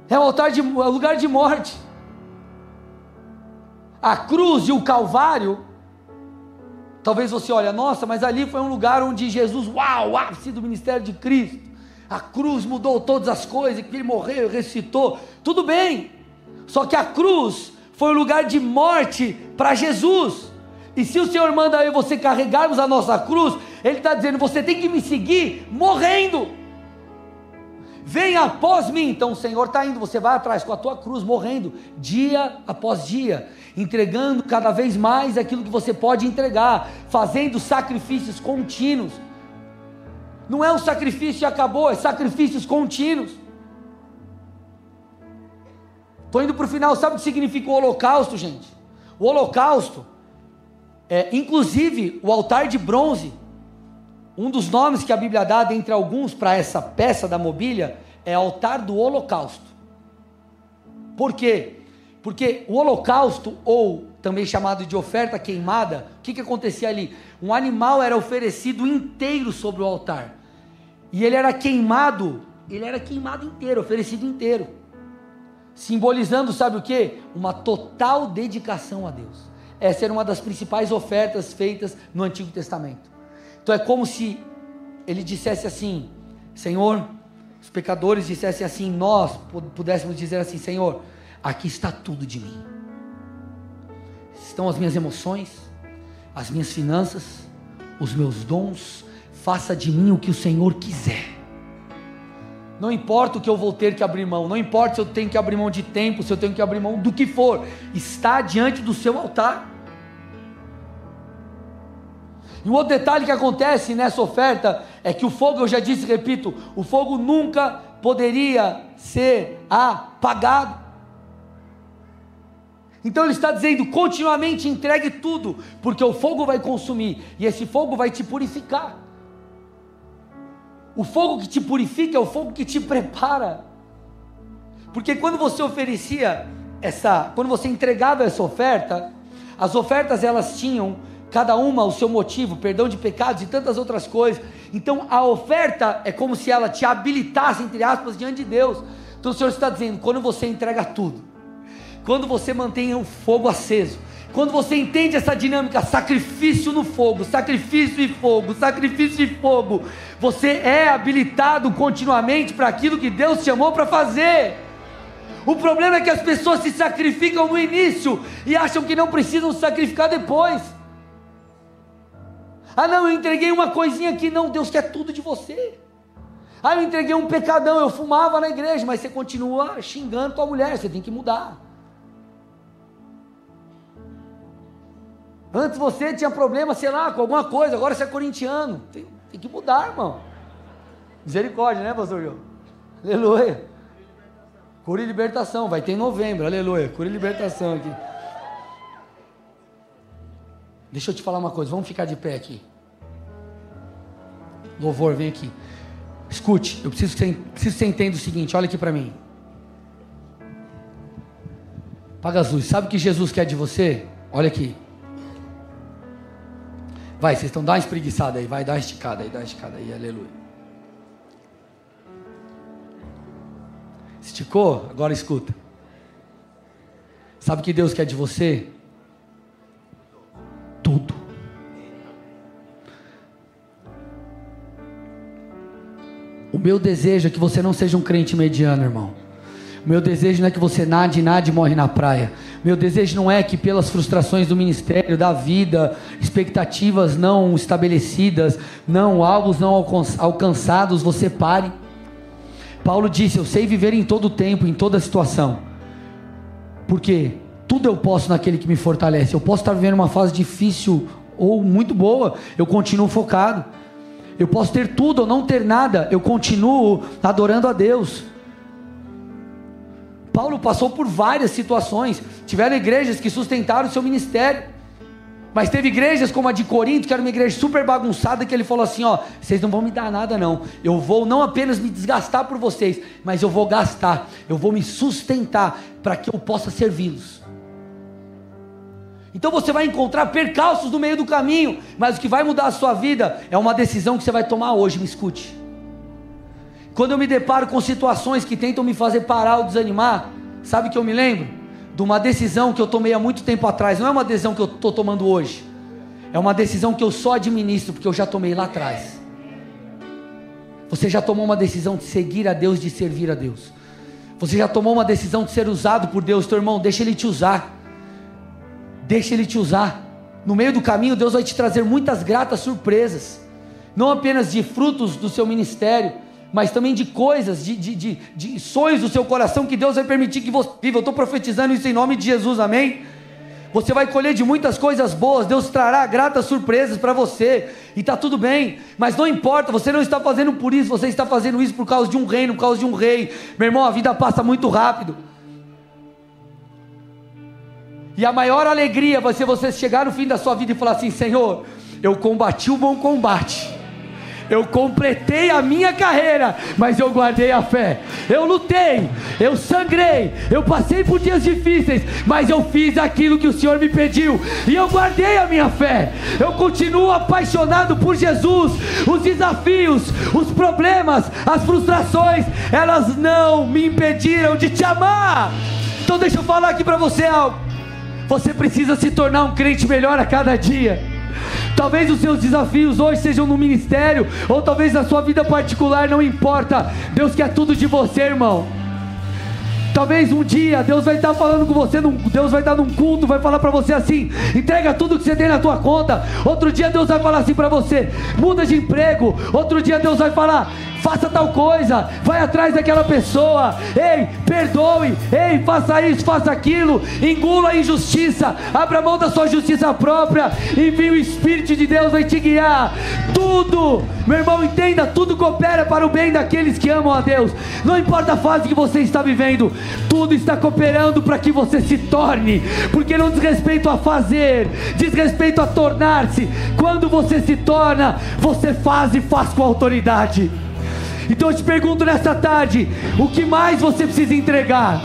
É um altar de é um lugar de morte. A cruz e o Calvário Talvez você olhe, nossa, mas ali foi um lugar onde Jesus, uau, o ápice do ministério de Cristo. A cruz mudou todas as coisas, que ele morreu, ressuscitou. Tudo bem. Só que a cruz foi um lugar de morte para Jesus. E se o Senhor manda eu e você carregarmos a nossa cruz, Ele está dizendo: você tem que me seguir morrendo. Venha após mim. Então o Senhor está indo, você vai atrás com a tua cruz, morrendo, dia após dia entregando cada vez mais aquilo que você pode entregar, fazendo sacrifícios contínuos. Não é um sacrifício e acabou, é sacrifícios contínuos. Estou indo para o final, sabe o que significa o holocausto, gente? O holocausto, é, inclusive o altar de bronze, um dos nomes que a Bíblia dá dentre alguns para essa peça da mobília é altar do holocausto. Por quê? Porque o holocausto, ou também chamado de oferta queimada, o que, que acontecia ali? Um animal era oferecido inteiro sobre o altar. E ele era queimado, ele era queimado inteiro, oferecido inteiro. Simbolizando, sabe o que? Uma total dedicação a Deus. Essa era uma das principais ofertas feitas no Antigo Testamento. Então é como se ele dissesse assim: Senhor, os pecadores dissessem assim, nós pudéssemos dizer assim: Senhor, aqui está tudo de mim. Estão as minhas emoções, as minhas finanças, os meus dons. Faça de mim o que o Senhor quiser. Não importa o que eu vou ter que abrir mão, não importa se eu tenho que abrir mão de tempo, se eu tenho que abrir mão do que for, está diante do seu altar. E um outro detalhe que acontece nessa oferta é que o fogo, eu já disse, repito, o fogo nunca poderia ser apagado. Então ele está dizendo: continuamente entregue tudo, porque o fogo vai consumir e esse fogo vai te purificar. O fogo que te purifica é o fogo que te prepara. Porque quando você oferecia essa, quando você entregava essa oferta, as ofertas elas tinham cada uma o seu motivo, perdão de pecados e tantas outras coisas. Então a oferta é como se ela te habilitasse, entre aspas, diante de Deus. Então o Senhor está dizendo: quando você entrega tudo, quando você mantém o fogo aceso, quando você entende essa dinâmica, sacrifício no fogo, sacrifício e fogo, sacrifício e fogo, você é habilitado continuamente para aquilo que Deus te chamou para fazer. O problema é que as pessoas se sacrificam no início e acham que não precisam sacrificar depois. Ah, não, eu entreguei uma coisinha aqui, não, Deus quer tudo de você. Ah, eu entreguei um pecadão, eu fumava na igreja, mas você continua xingando tua mulher, você tem que mudar. Antes você tinha problema, sei lá, com alguma coisa, agora você é corintiano. Tem, tem que mudar, irmão. Misericórdia, né, pastor? Aleluia. Cura e libertação, vai ter em novembro, aleluia. Cura e libertação aqui. Deixa eu te falar uma coisa, vamos ficar de pé aqui. Louvor, vem aqui. Escute, eu preciso que você, preciso que você entenda o seguinte, olha aqui para mim. Paga as luzes, sabe o que Jesus quer de você? Olha aqui. Vai, vocês estão dando uma espreguiçada aí, vai, dá uma esticada aí, dá uma esticada aí, aleluia. Esticou? Agora escuta. Sabe o que Deus quer de você? Tudo. O meu desejo é que você não seja um crente mediano, irmão. Meu desejo não é que você nade, nade e morre na praia. Meu desejo não é que pelas frustrações do ministério, da vida, expectativas não estabelecidas, não alvos não alcançados, você pare. Paulo disse: Eu sei viver em todo tempo, em toda situação. Porque tudo eu posso naquele que me fortalece. Eu posso estar vivendo uma fase difícil ou muito boa, eu continuo focado. Eu posso ter tudo ou não ter nada, eu continuo adorando a Deus. Paulo passou por várias situações. Tiveram igrejas que sustentaram o seu ministério. Mas teve igrejas como a de Corinto, que era uma igreja super bagunçada, que ele falou assim: ó, vocês não vão me dar nada, não. Eu vou não apenas me desgastar por vocês, mas eu vou gastar, eu vou me sustentar para que eu possa servi-los. Então você vai encontrar percalços no meio do caminho, mas o que vai mudar a sua vida é uma decisão que você vai tomar hoje, me escute. Quando eu me deparo com situações que tentam me fazer parar ou desanimar, sabe que eu me lembro? De uma decisão que eu tomei há muito tempo atrás, não é uma decisão que eu estou tomando hoje, é uma decisão que eu só administro, porque eu já tomei lá atrás. Você já tomou uma decisão de seguir a Deus, de servir a Deus. Você já tomou uma decisão de ser usado por Deus, teu irmão, deixa Ele te usar. Deixa Ele te usar. No meio do caminho, Deus vai te trazer muitas gratas surpresas, não apenas de frutos do seu ministério, mas também de coisas, de, de, de, de sonhos do seu coração que Deus vai permitir que você viva. Eu estou profetizando isso em nome de Jesus, amém? Você vai colher de muitas coisas boas, Deus trará gratas surpresas para você, e está tudo bem, mas não importa, você não está fazendo por isso, você está fazendo isso por causa de um reino, por causa de um rei. Meu irmão, a vida passa muito rápido. E a maior alegria vai ser você chegar no fim da sua vida e falar assim: Senhor, eu combati o bom combate. Eu completei a minha carreira, mas eu guardei a fé. Eu lutei, eu sangrei, eu passei por dias difíceis, mas eu fiz aquilo que o Senhor me pediu e eu guardei a minha fé. Eu continuo apaixonado por Jesus. Os desafios, os problemas, as frustrações, elas não me impediram de te amar. Então deixa eu falar aqui para você algo. Você precisa se tornar um crente melhor a cada dia. Talvez os seus desafios hoje sejam no ministério, ou talvez na sua vida particular, não importa. Deus quer tudo de você, irmão. Talvez um dia Deus vai estar falando com você, Deus vai estar num culto, vai falar para você assim: entrega tudo que você tem na tua conta. Outro dia Deus vai falar assim para você: muda de emprego. Outro dia Deus vai falar: faça tal coisa, vai atrás daquela pessoa, ei, perdoe, ei, faça isso, faça aquilo, engula a injustiça, abra mão da sua justiça própria, envie o Espírito de Deus, vai te guiar. Tudo, meu irmão, entenda, tudo coopera para o bem daqueles que amam a Deus. Não importa a fase que você está vivendo, tudo está cooperando para que você se torne, porque não diz respeito a fazer, diz respeito a tornar-se. Quando você se torna, você faz e faz com autoridade. Então eu te pergunto nessa tarde: o que mais você precisa entregar?